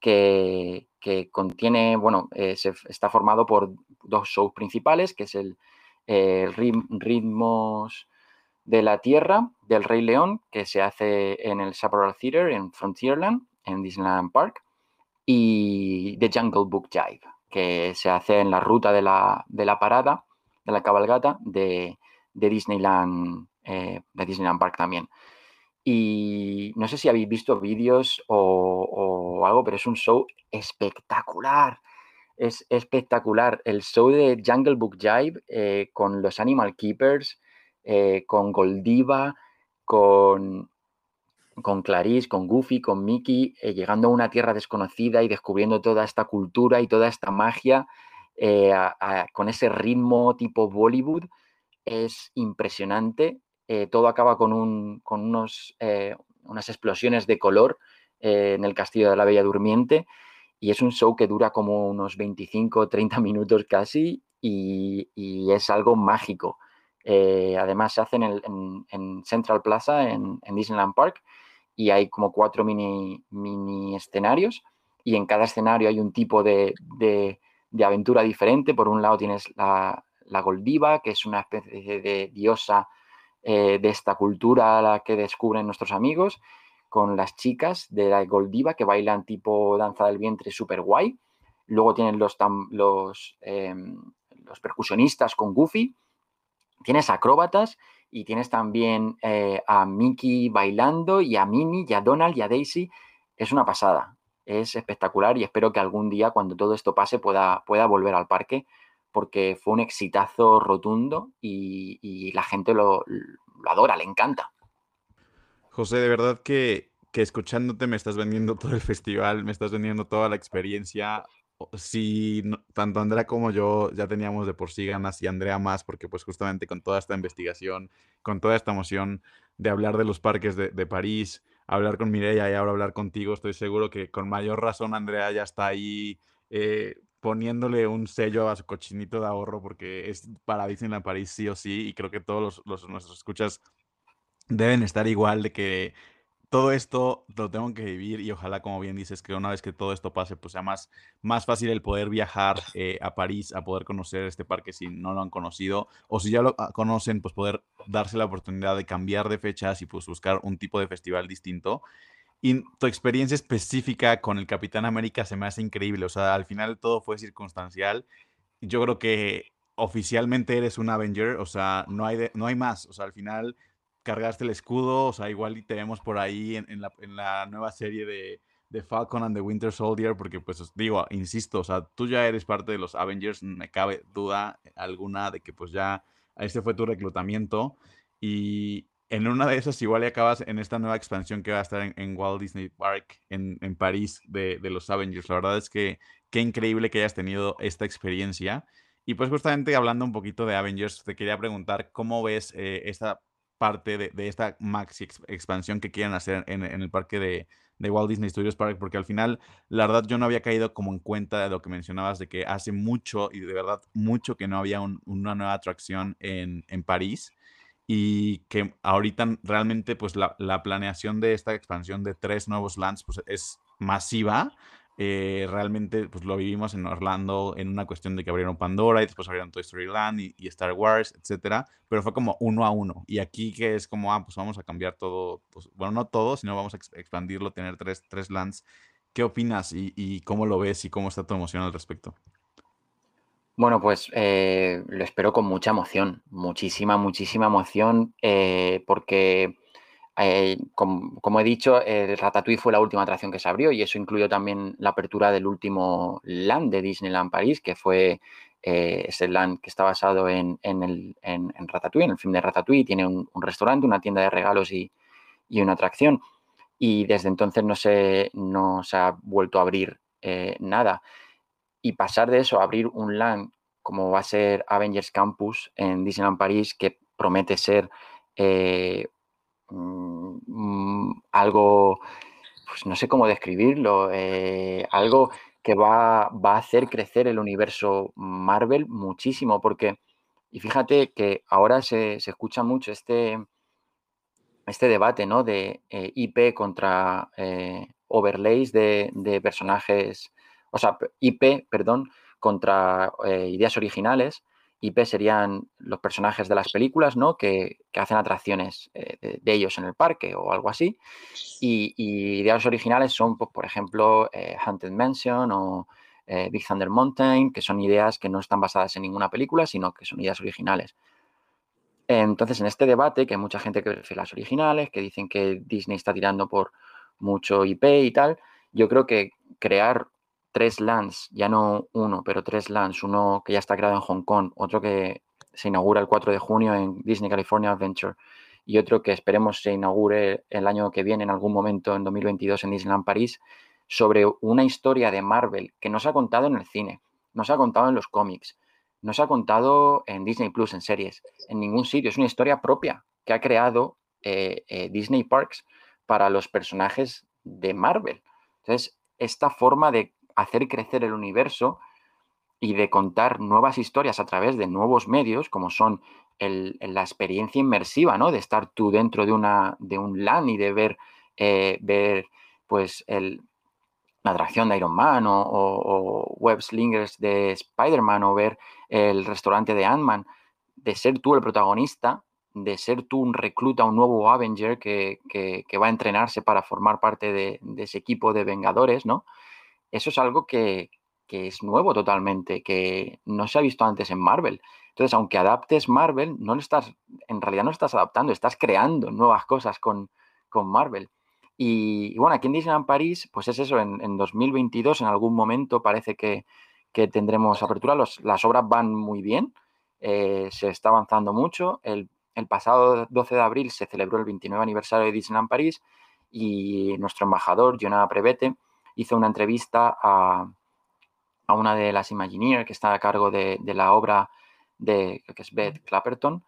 que, contiene, bueno, eh, está formado por dos shows principales, que es el, el Ritmos de la Tierra del Rey León, que se hace en el Chaparral Theater en Frontierland, en Disneyland Park, y The Jungle Book Jive, que se hace en la ruta de la, parada, de la cabalgata de, Disneyland, eh, de Disneyland Park también. Y no sé si habéis visto vídeos o, algo, pero es un show espectacular. Es espectacular. El show de Jungle Book Jive eh, con los Animal Keepers, eh, con Goldiva, con, con Clarice, con Goofy, con Mickey, eh, llegando a una tierra desconocida y descubriendo toda esta cultura y toda esta magia eh, con ese ritmo tipo Bollywood. Es impresionante. todo acaba con, un, con unos, unas explosiones de color en el castillo de la Bella Durmiente. y es un show que dura como unos 25, 30 minutos casi y, es algo mágico. Eh, además se hace en, Central Plaza, en, Disneyland Park, y hay como cuatro mini, escenarios y en cada escenario hay un tipo de, aventura diferente. Por un lado tienes la, Goldiva, que es una especie de diosa eh, de esta cultura a la que descubren nuestros amigos, con las chicas de la Goldiva que bailan tipo danza del vientre súper guay. Luego tienen los, los, em, los percusionistas con Goofy. Tienes acróbatas y tienes también eh, a Mickey bailando y a Minnie y a Donald y a Daisy. Es una pasada, es espectacular y espero que algún día cuando todo esto pase pueda, pueda volver al parque porque fue un exitazo rotundo y, la gente lo, adora, le encanta. José, de verdad que, que escuchándote me estás vendiendo todo el festival, me estás vendiendo toda la experiencia si tanto Andrea como yo ya teníamos de por sí ganas y Andrea más, porque pues justamente con toda esta investigación, con toda esta emoción de hablar de los parques de, París, hablar con Mireia y ahora hablar contigo, estoy seguro que con mayor razón Andrea ya está ahí eh, poniéndole un sello a su cochinito de ahorro porque es para Disneyland París sí o sí y creo que todos los, nuestros escuchas deben estar igual de que todo esto lo tengo que vivir y ojalá, como bien dices, que una vez que todo esto pase, pues sea más, más fácil el poder viajar eh, a París, a poder conocer este parque si no lo han conocido, o si ya lo ah, conocen, pues poder darse la oportunidad de cambiar de fechas y pues buscar un tipo de festival distinto. Y tu experiencia específica con el Capitán América se me hace increíble, o sea, al final todo fue circunstancial. Yo creo que oficialmente eres un Avenger, o sea, no hay, no hay más, o sea, al final cargaste el escudo, o sea, igual y te vemos por ahí en, la, nueva serie de, Falcon and the Winter Soldier, porque pues digo, insisto, o sea, tú ya eres parte de los Avengers, me cabe duda alguna de que pues ya este fue tu reclutamiento y en una de esas igual y acabas en esta nueva expansión que va a estar en, Walt Disney Park en, París de, los Avengers. La verdad es que qué increíble que hayas tenido esta experiencia. Y pues justamente hablando un poquito de Avengers, te quería preguntar cómo ves eh, esta parte de, esta maxi expansión que quieren hacer en, el parque de, Walt Disney Studios Park, porque al final, la verdad, yo no había caído como en cuenta de lo que mencionabas, de que hace mucho y de verdad mucho que no había una nueva atracción en, París y que ahorita realmente pues la, la, planeación de esta expansión de tres nuevos lands pues es masiva eh, realmente pues lo vivimos en Orlando en una cuestión de que abrieron Pandora y después abrieron Toy Story Land y, Star Wars, etcétera, pero fue como uno a uno. Y aquí que es como, ah, pues vamos a cambiar todo, pues, bueno, no todo, sino vamos a expandirlo, tener tres, tres lands. ¿Qué opinas y, cómo lo ves y cómo está tu emoción al respecto? Bueno, pues eh, lo espero con mucha emoción, muchísima, muchísima emoción, eh, porque eh, como, he dicho, el Ratatouille fue la última atracción que se abrió y eso incluyó también la apertura del último land de Disneyland París, que fue eh, ese land que está basado en, el, en, Ratatouille, en el film de Ratatouille. Tiene un, restaurante, una tienda de regalos y, una atracción. Y desde entonces no se, no se ha vuelto a abrir eh, nada. Y pasar de eso a abrir un land como va a ser Avengers Campus en Disneyland París, que promete ser Mm, mm, algo, pues no sé cómo describirlo, eh, algo que va, a hacer crecer el universo Marvel muchísimo, porque, y fíjate que ahora se, escucha mucho este, este debate, ¿no? De eh, IP contra eh, overlays de, de, personajes, o sea, IP, perdón, contra ideas originales. IP serían los personajes de las películas, ¿no? Que, hacen atracciones eh, de, ellos en el parque o algo así. Y, ideas originales son, pues, por ejemplo, eh, Haunted Mansion o eh, Big Thunder Mountain, que son ideas que no están basadas en ninguna película, sino que son ideas originales. Entonces, en este debate, que hay mucha gente que prefiere las originales, que dicen que Disney está tirando por mucho IP y tal, yo creo que crear tres lands, ya no uno, pero tres lands, uno que ya está creado en Hong Kong, otro que se inaugura el 4 de junio en Disney California Adventure y otro que esperemos se inaugure el año que viene, en algún momento, en 2022, en Disneyland París, sobre una historia de Marvel que no se ha contado en el cine, no se ha contado en los cómics, no se ha contado en Disney Plus, en series, en ningún sitio. Es una historia propia que ha creado eh, eh, Disney Parks para los personajes de Marvel. Entonces, esta forma de hacer crecer el universo y de contar nuevas historias a través de nuevos medios, como son la experiencia inmersiva, ¿no? De estar tú dentro de, una, de un LAN y de ver, eh, ver pues, el, la atracción de Iron Man o, web slingers de Spider-Man o ver el restaurante de Ant-Man, de ser tú el protagonista, de ser tú un recluta, un nuevo Avenger que, va a entrenarse para formar parte de, ese equipo de Vengadores, ¿no? Eso es algo que, es nuevo totalmente, que no se ha visto antes en Marvel. Entonces, aunque adaptes Marvel, no lo estás, en realidad no estás adaptando, estás creando nuevas cosas con, con Marvel. Y, bueno, aquí en Disneyland París, pues es eso, en, 2022 en algún momento parece que, tendremos apertura, las obras van muy bien, eh, se está avanzando mucho. El, pasado 12 de abril se celebró el 29 aniversario de Disneyland París y nuestro embajador, Jonah Prevete, hizo una entrevista a, una de las Imagineers que está a cargo de, la obra de, que es Beth Clapperton,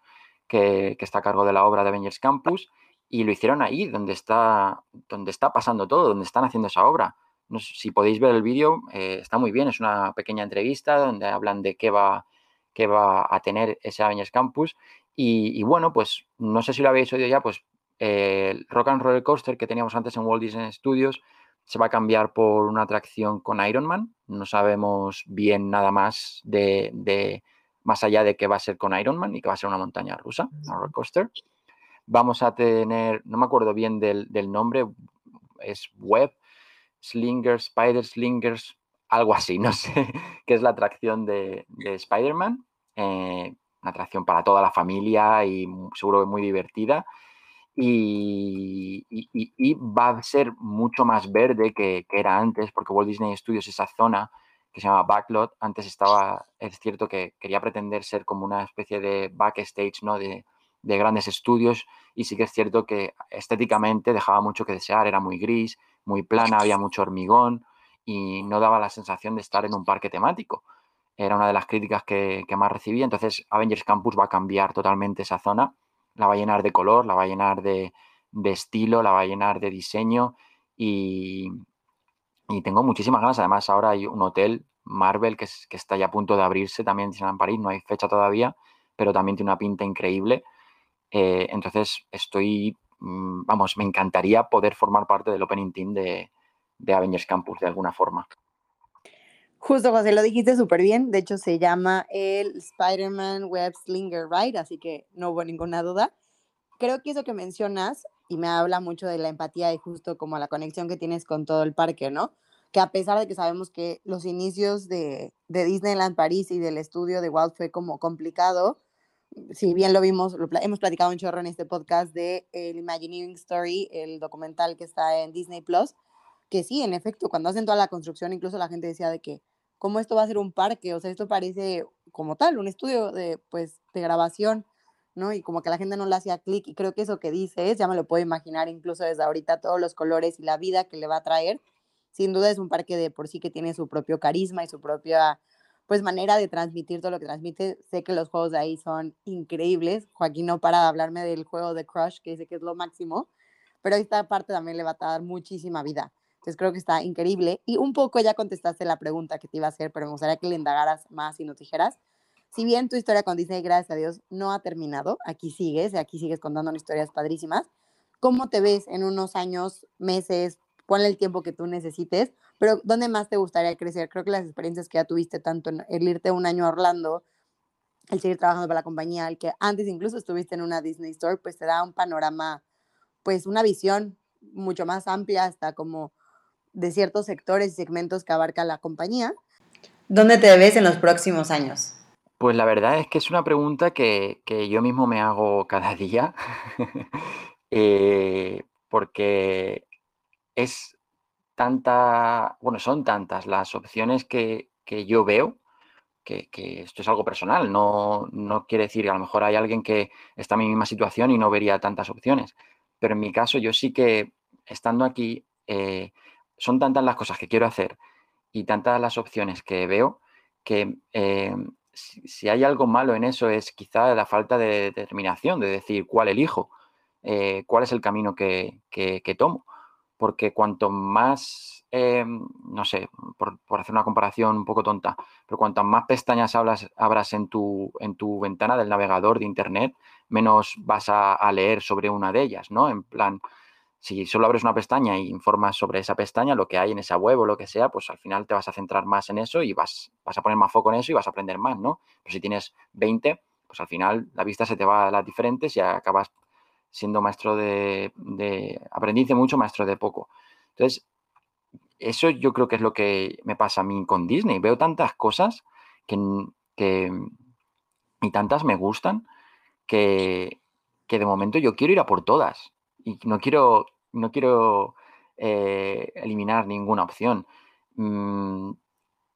que, que, está a cargo de la obra de Avengers Campus y lo hicieron ahí, donde está, donde está pasando todo, donde están haciendo esa obra. No si podéis ver el vídeo, eh, está muy bien, es una pequeña entrevista donde hablan de qué va, qué va a tener ese Avengers Campus. Y, bueno, pues no sé si lo habéis oído ya, pues el Rock and Roller Coaster que teníamos antes en Walt Disney Studios se va a cambiar por una atracción con Iron Man. No sabemos bien nada más de, de más allá de que va a ser con Iron Man y que va a ser una montaña rusa, un roller coaster. Vamos a tener, no me acuerdo bien del, nombre, es Web, Slingers, Spider Slingers, algo así, no sé, que es la atracción de, Spider-Man. Eh, una atracción para toda la familia y seguro que muy divertida. Y, va a ser mucho más verde que, que, era antes, porque Walt Disney Studios, esa zona que se llama Backlot, antes estaba, es cierto que quería pretender ser como una especie de backstage, ¿no? De, de grandes estudios y sí que es cierto que estéticamente dejaba mucho que desear, era muy gris, muy plana, había mucho hormigón y no daba la sensación de estar en un parque temático. Era una de las críticas que, más recibía. Entonces Avengers Campus va a cambiar totalmente esa zona, la va a llenar de color, la va a llenar de, estilo, la va a llenar de diseño y, tengo muchísimas ganas. Además ahora hay un hotel Marvel que, está ya a punto de abrirse también en París, no hay fecha todavía, pero también tiene una pinta increíble eh, entonces, estoy, mm, vamos, me encantaría poder formar parte del opening team de, Avengers Campus de alguna forma. Justo, José, lo dijiste súper bien. De hecho, se llama el Spider-Man Web Slinger Ride, así que no hubo ninguna duda. Creo que eso que mencionas, y me habla mucho de la empatía y justo como la conexión que tienes con todo el parque, ¿no? Que a pesar de que sabemos que los inicios de, Disneyland París y del estudio de Walt fue como complicado, si bien lo vimos, hemos platicado un chorro en este podcast de el Imagineering Story, el documental que está en Disney Plus, que sí, en efecto, cuando hacen toda la construcción, incluso la gente decía de que, ¿cómo esto va a ser un parque? O sea, esto parece como tal, un estudio de, pues, de grabación, ¿no? Y como que la gente no le hacía clic, y creo que eso que dices, ya me lo puedo imaginar incluso desde ahorita, todos los colores y la vida que le va a traer. Sin duda es un parque de por sí que tiene su propio carisma y su propia pues manera de transmitir todo lo que transmite. Sé que los juegos de ahí son increíbles. Joaquín no para de hablarme del juego de Crush, que dice que es lo máximo, pero esta parte también le va a dar muchísima vida. Entonces creo que está increíble. Y un poco ya contestaste la pregunta que te iba a hacer, pero me gustaría que le indagaras más y nos dijeras. Si bien tu historia con Disney, gracias a Dios, no ha terminado, aquí sigues, aquí sigues contando historias padrísimas. ¿Cómo te ves en unos años, meses, ponle el tiempo que tú necesites, pero ¿dónde más te gustaría crecer? Creo que las experiencias que ya tuviste, tanto en el irte un año a Orlando, el seguir trabajando para la compañía, el que antes incluso estuviste en una Disney Store, pues te da un panorama, pues una visión mucho más amplia hasta como de ciertos sectores y segmentos que abarca la compañía. ¿Dónde te ves en los próximos años? Pues la verdad es que es una pregunta que, que yo mismo me hago cada día, eh, porque es tanta, bueno, son tantas las opciones que, yo veo, que, esto es algo personal, no, no quiere decir que a lo mejor hay alguien que está en mi misma situación y no vería tantas opciones, pero en mi caso yo sí que estando aquí, eh, son tantas las cosas que quiero hacer y tantas las opciones que veo que eh, si, hay algo malo en eso es quizá la falta de determinación, de decir cuál elijo, eh, cuál es el camino que, que tomo porque cuanto más, eh, no sé, por, hacer una comparación un poco tonta, pero cuantas más pestañas abras, abras en, tu, en tu ventana del navegador de Internet, menos vas a, leer sobre una de ellas, ¿no? En plan, si solo abres una pestaña y informas sobre esa pestaña, lo que hay en esa web o lo que sea, pues al final te vas a centrar más en eso y vas, vas a poner más foco en eso y vas a aprender más, ¿no? Pero si tienes 20, pues al final la vista se te va a las diferentes y acabas siendo maestro de, aprendiz de mucho, maestro de poco. Entonces, eso yo creo que es lo que me pasa a mí con Disney. Veo tantas cosas que, y tantas me gustan que, de momento yo quiero ir a por todas y no quiero, no quiero eh, eliminar ninguna opción. Mm,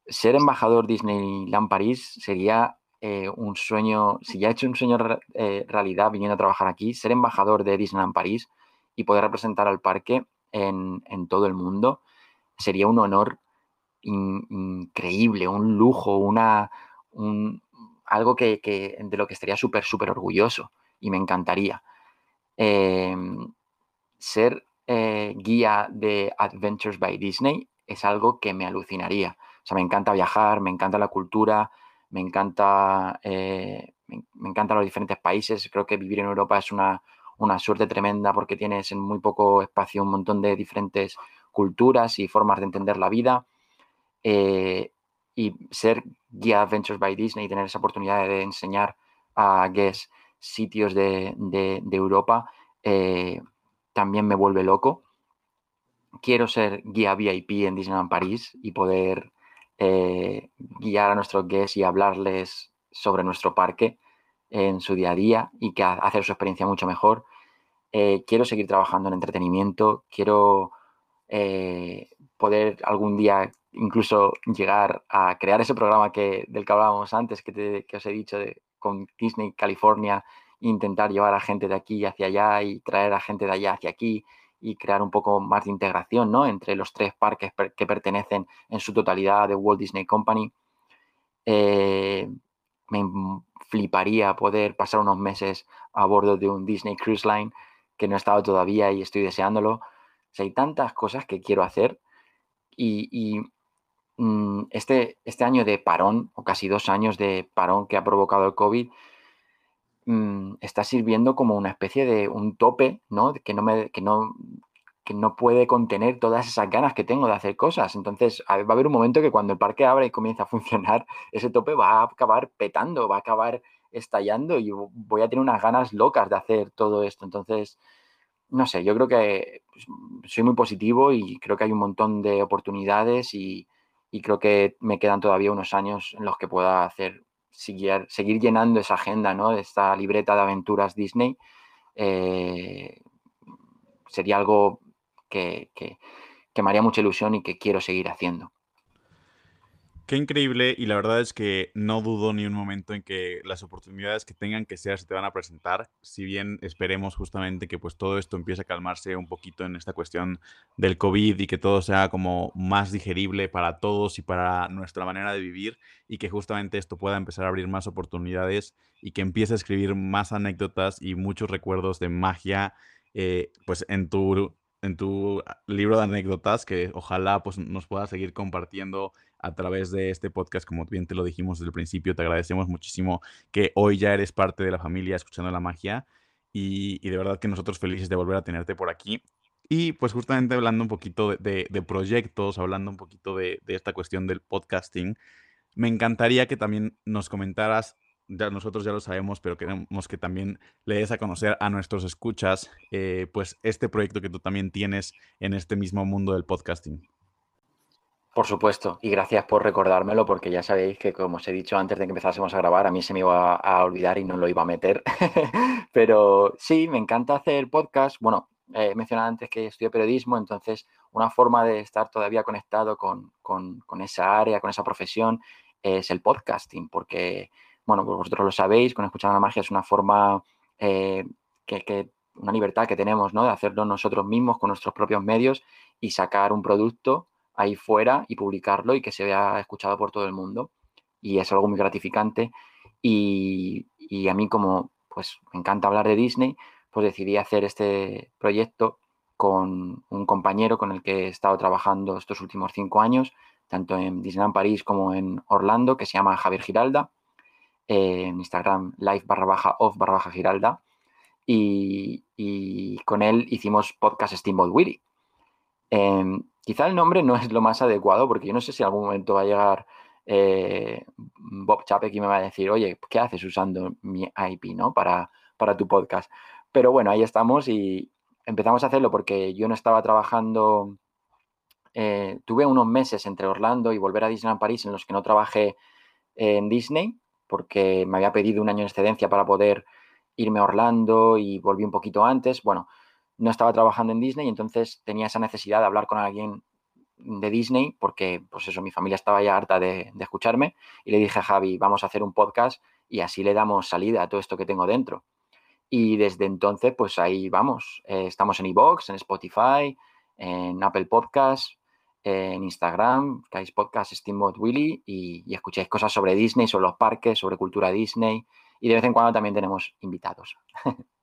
ser embajador Disneyland París sería eh, un sueño, si ya he hecho un sueño eh, realidad viniendo a trabajar aquí, ser embajador de Disneyland París y poder representar al parque en, todo el mundo, sería un honor increíble, un lujo, una, algo que, de lo que estaría súper, súper orgulloso y me encantaría. Em, ser eh, guía de Adventures by Disney es algo que me alucinaría. O sea, me encanta viajar, me encanta la cultura, me encanta, eh, me, encantan los diferentes países. Creo que vivir en Europa es una, suerte tremenda porque tienes en muy poco espacio un montón de diferentes culturas y formas de entender la vida. Eh, y ser guía Adventures by Disney y tener esa oportunidad de enseñar a guests sitios de, Europa eh, también me vuelve loco. Quiero ser guía VIP en Disneyland París y poder eh, guiar a nuestros guests y hablarles sobre nuestro parque en su día a día y que hacer su experiencia mucho mejor. Eh, quiero seguir trabajando en entretenimiento, quiero eh, poder algún día incluso llegar a crear ese programa que, del que hablábamos antes, que, os he dicho, de, con Disney California, intentar llevar a gente de aquí hacia allá y traer a gente de allá hacia aquí y crear un poco más de integración ¿no? entre los tres parques que pertenecen en su totalidad de Walt Disney Company. Eh, me fliparía poder pasar unos meses a bordo de un Disney Cruise Line que no he estado todavía y estoy deseándolo. hay tantas cosas que quiero hacer y, mm, este, este año de parón, o casi dos años de parón que ha provocado el COVID, Mm, está sirviendo como una especie de un tope, ¿no? Que no, me, que no, que no puede contener todas esas ganas que tengo de hacer cosas. Entonces, va a haber un momento que cuando el parque abra y comienza a funcionar, ese tope va a acabar petando, va a acabar estallando y voy a tener unas ganas locas de hacer todo esto. Entonces, no sé, yo creo que pues, soy muy positivo y creo que hay un montón de oportunidades y, y creo que me quedan todavía unos años en los que pueda hacer seguir, seguir llenando esa agenda, ¿no? Esta libreta de aventuras Disney eh, sería algo que, que, que me haría mucha ilusión y que quiero seguir haciendo. Qué increíble y la verdad es que no dudo ni un momento en que las oportunidades que tengan que ser se te van a presentar, si bien esperemos justamente que pues todo esto empiece a calmarse un poquito en esta cuestión del COVID y que todo sea como más digerible para todos y para nuestra manera de vivir y que justamente esto pueda empezar a abrir más oportunidades y que empiece a escribir más anécdotas y muchos recuerdos de magia eh, pues en tu en tu libro de anécdotas que ojalá pues nos puedas seguir compartiendo a través de este podcast, como bien te lo dijimos desde el principio, te agradecemos muchísimo que hoy ya eres parte de la familia escuchando la magia y, de verdad que nosotros felices de volver a tenerte por aquí. Y pues justamente hablando un poquito de, proyectos, hablando un poquito de, esta cuestión del podcasting, me encantaría que también nos comentaras, ya nosotros ya lo sabemos, pero queremos que también le des a conocer a nuestros escuchas, eh, pues este proyecto que tú también tienes en este mismo mundo del podcasting. Por supuesto, y gracias por recordármelo, porque ya sabéis que, como os he dicho antes de que empezásemos a grabar, a mí se me iba a, olvidar y no lo iba a meter. Pero sí, me encanta hacer podcast. Bueno, he mencionado antes que estudio periodismo, entonces una forma de estar todavía conectado con, esa área, con esa profesión, es el podcasting, porque, bueno, pues vosotros lo sabéis, con Escuchar la Magia es una forma eh, que, una libertad que tenemos, ¿no? De hacerlo nosotros mismos con nuestros propios medios y sacar un producto ahí fuera y publicarlo y que se vea escuchado por todo el mundo. Y es algo muy gratificante. Y, a mí como pues me encanta hablar de Disney, pues decidí hacer este proyecto con un compañero con el que he estado trabajando estos últimos cinco años, tanto en Disneyland París como en Orlando, que se llama Javier Giralda. En Instagram, live barra baja off barra baja Giralda. Y, con él hicimos podcast Steamboat Willy. Em, quizá el nombre no es lo más adecuado porque yo no sé si en algún momento va a llegar eh, Bob Chapek y me va a decir, oye, ¿qué haces usando mi IP ¿no? para, para tu podcast? Pero bueno, ahí estamos y empezamos a hacerlo porque yo no estaba trabajando, eh, tuve unos meses entre Orlando y volver a Disneyland París en los que no trabajé en Disney porque me había pedido un año de excedencia para poder irme a Orlando y volví un poquito antes. Bueno, no estaba trabajando en Disney entonces tenía esa necesidad de hablar con alguien de Disney porque, pues eso, mi familia estaba ya harta de, escucharme y le dije a Javi, vamos a hacer un podcast y así le damos salida a todo esto que tengo dentro. Y desde entonces, pues ahí vamos. Eh, estamos en iVoox, en Spotify, en Apple Podcasts, en Instagram, que podcast Steamboat Willy y, y cosas sobre Disney, sobre los parques, sobre cultura Disney y de vez en cuando también tenemos invitados.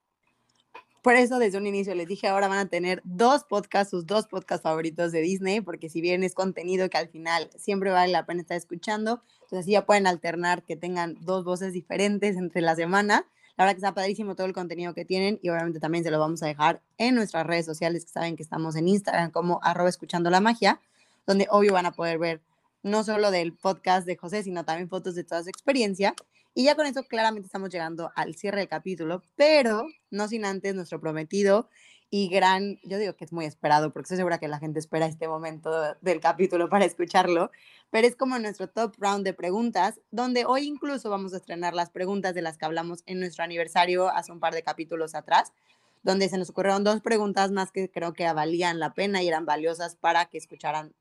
Por eso desde un inicio les dije, ahora van a tener dos podcasts, sus dos podcasts favoritos de Disney, porque si bien es contenido que al final siempre vale la pena estar escuchando, entonces así ya pueden alternar que tengan dos voces diferentes entre la semana. La verdad que está padrísimo todo el contenido que tienen y obviamente también se lo vamos a dejar en nuestras redes sociales, que saben que estamos en Instagram como arroba escuchando la magia, donde obvio van a poder ver no solo del podcast de José, sino también fotos de toda su experiencia. Y ya con eso claramente estamos llegando al cierre del capítulo, pero no sin antes nuestro prometido y gran, yo digo que es muy esperado porque estoy segura que la gente espera este momento del capítulo para escucharlo, pero es como nuestro top round de preguntas, donde hoy incluso vamos a estrenar las preguntas de las que hablamos en nuestro aniversario hace un par de capítulos atrás, donde se nos ocurrieron dos preguntas más que creo que valían la pena y eran valiosas para que escucharan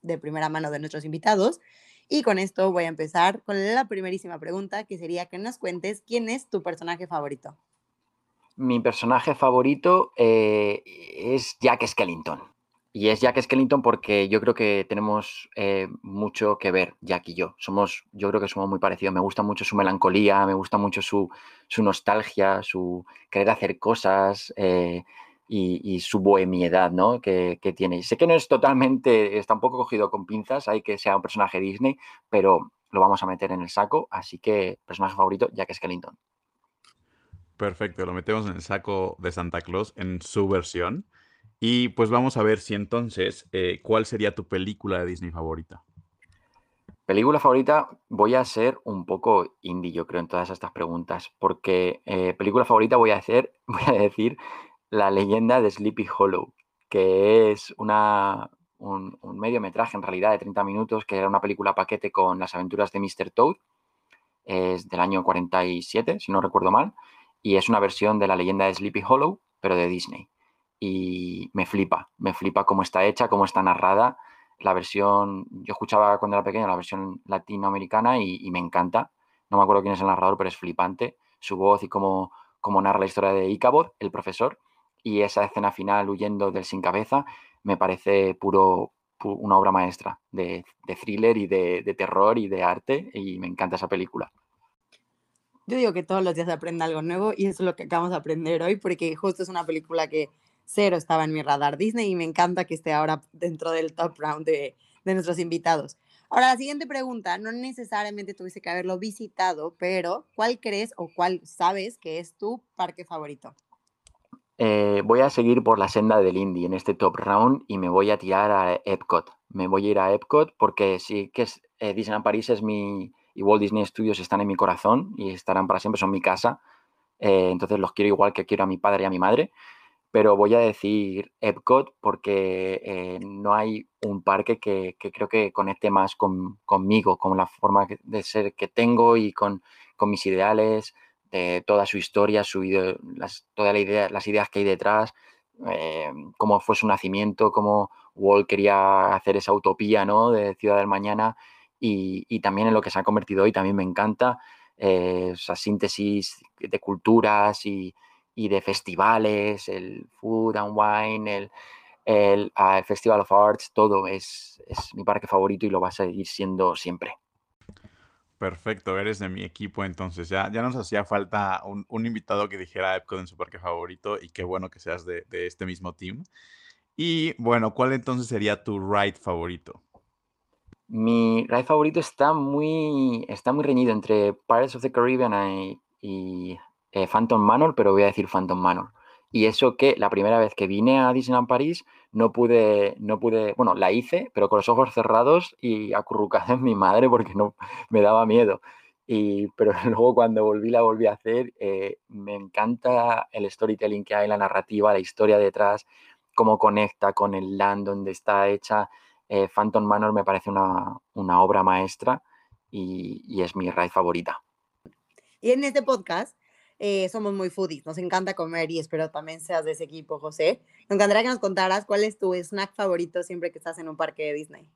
de primera mano de nuestros invitados. Y con esto voy a empezar con la primerísima pregunta, que sería que nos cuentes quién es tu personaje favorito. Mi personaje favorito eh, es Jack Skellington. Y es Jack Skellington porque yo creo que tenemos eh, mucho que ver, Jack y yo. Somos, yo creo que somos muy parecidos. Me gusta mucho su melancolía, me gusta mucho su, nostalgia, su querer hacer cosas. Eh, y, su bohemiedad ¿no? que, que, tiene. Sé que no es totalmente, está un poco cogido con pinzas, hay que sea un personaje Disney, pero lo vamos a meter en el saco, así que personaje favorito, Jack Skellington. Perfecto, lo metemos en el saco de Santa Claus en su versión. Y pues vamos a ver si entonces, eh, ¿cuál sería tu película de Disney favorita? Película favorita, voy a ser un poco indie, yo creo, en todas estas preguntas, porque eh, película favorita voy a hacer, voy a decir la leyenda de Sleepy Hollow, que es una, un, mediometraje en realidad de 30 minutos, que era una película paquete con las aventuras de Mr. Toad. Es del año 47, si no recuerdo mal, y es una versión de la leyenda de Sleepy Hollow, pero de Disney. Y me flipa, me flipa cómo está hecha, cómo está narrada. La versión, yo escuchaba cuando era pequeño la versión latinoamericana y, me encanta. No me acuerdo quién es el narrador, pero es flipante. Su voz y cómo, cómo narra la historia de Icabod, el profesor, y esa escena final huyendo del sin cabeza me parece puro, una obra maestra de, thriller y de, terror y de arte y me encanta esa película. Yo digo que todos los días aprende algo nuevo y eso es lo que acabamos de aprender hoy porque justo es una película que cero estaba en mi radar Disney y me encanta que esté ahora dentro del top round de, de nuestros invitados. Ahora, la siguiente pregunta, no necesariamente tuviste que haberlo visitado, pero ¿cuál crees o cuál sabes que es tu parque favorito? Eh, voy a seguir por la senda del indie en este top round y me voy a tirar a Epcot. Me voy a ir a Epcot porque sí que eh, Disneyland París es mi, y Walt Disney Studios están en mi corazón y estarán para siempre, son mi casa. Eh, entonces los quiero igual que quiero a mi padre y a mi madre. Pero voy a decir Epcot porque no hay un parque que, creo que conecte más conmigo, con la forma de ser que tengo y con, con mis ideales toda su historia, su las, toda la idea, las ideas que hay detrás, eh, cómo fue su nacimiento, cómo Walt quería hacer esa utopía ¿no? de Ciudad del Mañana y, también en lo que se ha convertido hoy también me encanta eh, esa síntesis de culturas y, de festivales, el Food and Wine, ah, el Festival of Arts, todo es, es mi parque favorito y lo va a seguir siendo siempre. Perfecto, eres de mi equipo, entonces ya, ya nos hacía falta un, invitado que dijera Epcot en su parque favorito y qué bueno que seas de, este mismo team. Y bueno, ¿cuál entonces sería tu ride favorito? Mi ride favorito está muy, está muy reñido entre Pirates of the Caribbean y, y, eh, Phantom Manor, pero voy a decir Phantom Manor. Y eso que la primera vez que vine a Disneyland París no pude, no pude, bueno, la hice, pero con los ojos cerrados y acurrucada en mi madre porque no me daba miedo. Y, pero luego cuando volví la volví a hacer, eh, me encanta el storytelling que hay, la narrativa, la historia detrás, cómo conecta con el land donde está hecha. Eh, Phantom Manor me parece una, una obra maestra y, y, es mi ride favorita. Y en este podcast eh, somos muy foodies, nos encanta comer y espero también seas de ese equipo, José. Nos encantaría que nos contaras cuál es tu snack favorito siempre que estás en un parque de Disney.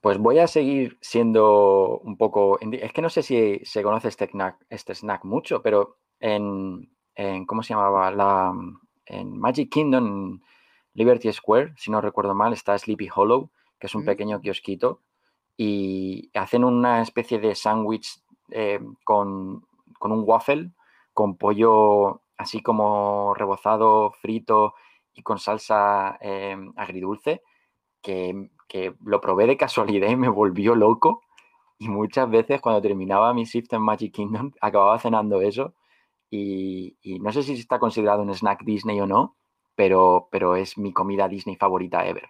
Pues voy a seguir siendo un poco... Es que no sé si se conoce este snack, este snack mucho, pero en, en ¿Cómo se llamaba? La, en Magic Kingdom, Liberty Square, si no recuerdo mal, está Sleepy Hollow, que es un mm. pequeño kiosquito, y hacen una especie de sándwich eh, con, con, un waffle, con pollo así como rebozado, frito y con salsa eh, agridulce, que que lo probé de casualidad y me volvió loco. Y muchas veces cuando terminaba mi shift en Magic Kingdom acababa cenando eso. Y, no sé si está considerado un snack Disney o no, pero, pero es mi comida Disney favorita ever.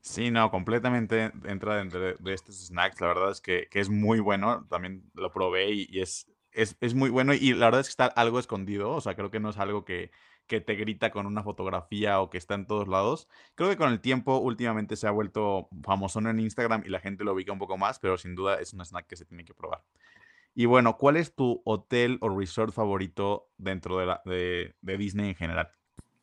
Sí, no, completamente entra dentro de, estos snacks. La verdad es que, es muy bueno. También lo probé y, es, es, es, muy bueno. Y la verdad es que está algo escondido. O sea, creo que no es algo que, que te grita con una fotografía o que está en todos lados. Creo que con el tiempo últimamente se ha vuelto famoso en Instagram y la gente lo ubica un poco más, pero sin duda es un snack que se tiene que probar. Y bueno, ¿cuál es tu hotel o resort favorito dentro de, la, de, de Disney en general?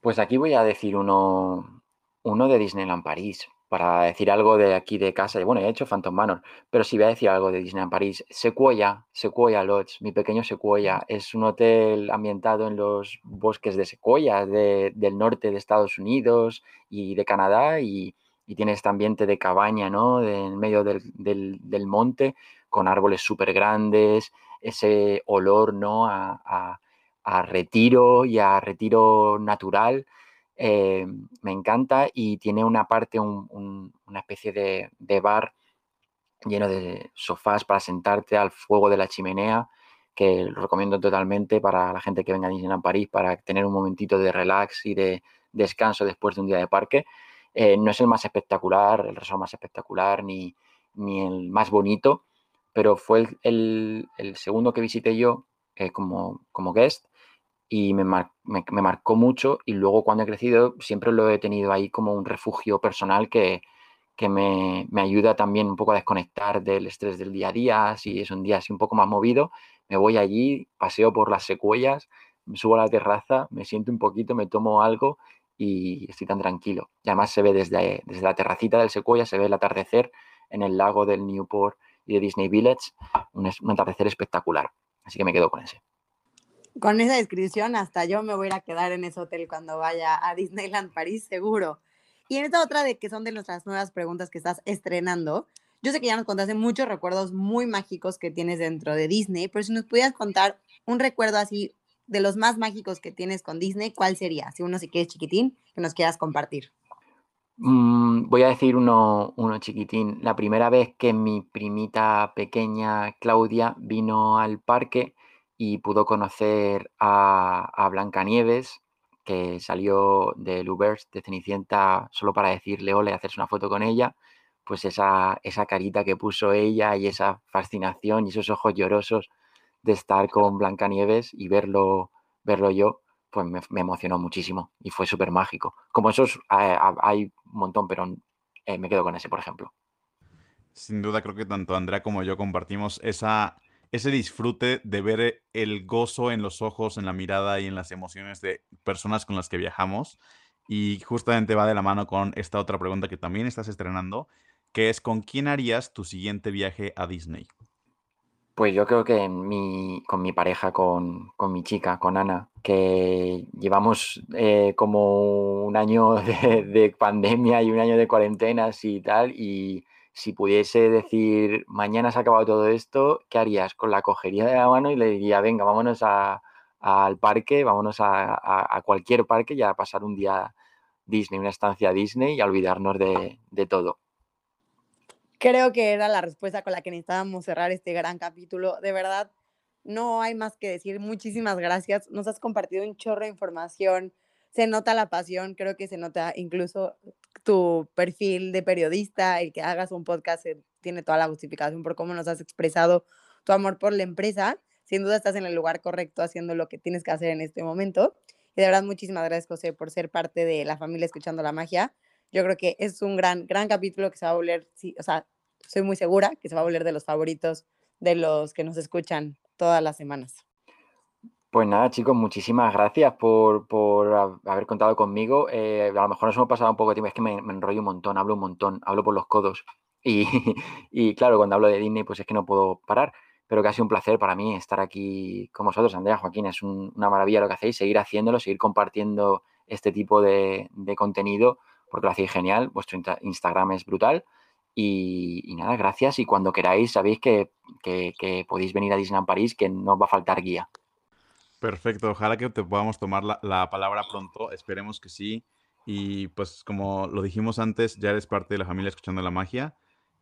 Pues aquí voy a decir uno, uno de Disneyland París, para decir algo de aquí de casa, y bueno, he hecho Phantom Manor, pero si voy a decir algo de Disneyland París, Sequoia, Sequoia Lodge, mi pequeño Sequoia, es un hotel ambientado en los bosques de Sequoia del norte de Estados Unidos y de Canadá, y, tiene este ambiente de cabaña, ¿no? en medio del, del, monte, con árboles súper grandes, ese olor, ¿no? A, a retiro y a retiro natural eh, me encanta y tiene una parte, una especie de, bar lleno de sofás para sentarte al fuego de la chimenea, que lo recomiendo totalmente para la gente que venga a Disneyland París para tener un momentito de relax y de descanso después de un día de parque. Eh, no es el más espectacular, el resort más espectacular, ni, el más bonito, pero fue el, segundo que visité yo eh, como, como guest y me, me, marcó mucho y luego cuando he crecido siempre lo he tenido ahí como un refugio personal que, que me, me, ayuda también un poco a desconectar del estrés del día a día, si es un día así un poco más movido, me voy allí, paseo por las secuellas, subo a la terraza, me siento un poquito, me tomo algo y estoy tan tranquilo. Y además se ve desde, desde la terracita del secuella, se ve el atardecer en el lago del Newport y de Disney Village, un, un atardecer espectacular. Así que me quedo con ese con esa descripción, hasta yo me voy a quedar en ese hotel cuando vaya a Disneyland París, seguro. Y en esta otra de que son de nuestras nuevas preguntas que estás estrenando, yo sé que ya nos contaste muchos recuerdos muy mágicos que tienes dentro de Disney, pero si nos pudieras contar un recuerdo así de los más mágicos que tienes con Disney, ¿cuál sería? Si uno si quieres chiquitín, que nos quieras compartir. Mm, voy a decir uno, uno chiquitín. La primera vez que mi primita pequeña Claudia vino al parque, y pudo conocer a, a Blancanieves, que salió de Lubers, de Cenicienta, solo para decirle hola y hacerse una foto con ella, pues esa, esa carita que puso ella y esa fascinación y esos ojos llorosos de estar con Blancanieves y verlo, verlo yo, pues me, emocionó muchísimo y fue súper mágico. Como esos eh, hay un montón, pero eh, me quedo con ese, por ejemplo. Sin duda creo que tanto Andrea como yo compartimos esa ese disfrute de ver el gozo en los ojos, en la mirada y en las emociones de personas con las que viajamos. Y justamente va de la mano con esta otra pregunta que también estás estrenando, que es ¿con quién harías tu siguiente viaje a Disney? Pues yo creo que mi, con mi pareja, con, mi chica, con Ana, que llevamos eh, como un año de, de, pandemia y un año de cuarentenas y tal, y si pudiese decir, mañana se ha acabado todo esto, ¿qué harías? Con la cogería de la mano y le diría, venga, vámonos al parque, vámonos a, cualquier parque y a pasar un día Disney, una estancia Disney y a olvidarnos de, de todo. Creo que era la respuesta con la que necesitábamos cerrar este gran capítulo. De verdad, no hay más que decir. Muchísimas gracias. Nos has compartido un chorro de información. Se nota la pasión, creo que se nota incluso tu perfil de periodista, el que hagas un podcast eh, tiene toda la justificación por cómo nos has expresado tu amor por la empresa. Sin duda estás en el lugar correcto haciendo lo que tienes que hacer en este momento. Y de verdad, muchísimas gracias, José, por ser parte de la familia Escuchando la Magia. Yo creo que es un gran, gran capítulo que se va a volver, sí, o sea, soy muy segura que se va a volver de los favoritos de los que nos escuchan todas las semanas. Pues nada, chicos, muchísimas gracias por, por haber contado conmigo. Eh, a lo mejor nos hemos pasado un poco de tiempo, es que me, enrollo un montón, hablo un montón, hablo por los codos. Y, y, claro, cuando hablo de Disney, pues es que no puedo parar. Pero que ha sido un placer para mí estar aquí con vosotros, Andrea, Joaquín. Es un, una maravilla lo que hacéis, seguir haciéndolo, seguir compartiendo este tipo de, de contenido, porque lo hacéis genial. Vuestro Instagram es brutal. Y, y, nada, gracias. Y cuando queráis, sabéis que, que, que, podéis venir a Disneyland París, que no os va a faltar guía. Perfecto, ojalá que te podamos tomar la, la, palabra pronto, esperemos que sí. Y pues como lo dijimos antes, ya eres parte de la familia Escuchando la Magia.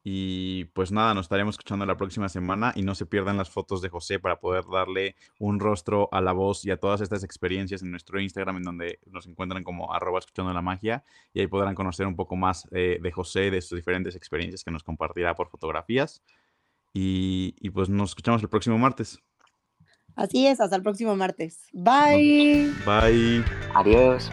Y pues nada, nos estaremos escuchando la próxima semana y no se pierdan las fotos de José para poder darle un rostro a la voz y a todas estas experiencias en nuestro Instagram en donde nos encuentran como arroba escuchando la magia y ahí podrán conocer un poco más eh, de José, de sus diferentes experiencias que nos compartirá por fotografías. Y, y pues nos escuchamos el próximo martes. Así es, hasta el próximo martes. Bye. Bye. Adiós.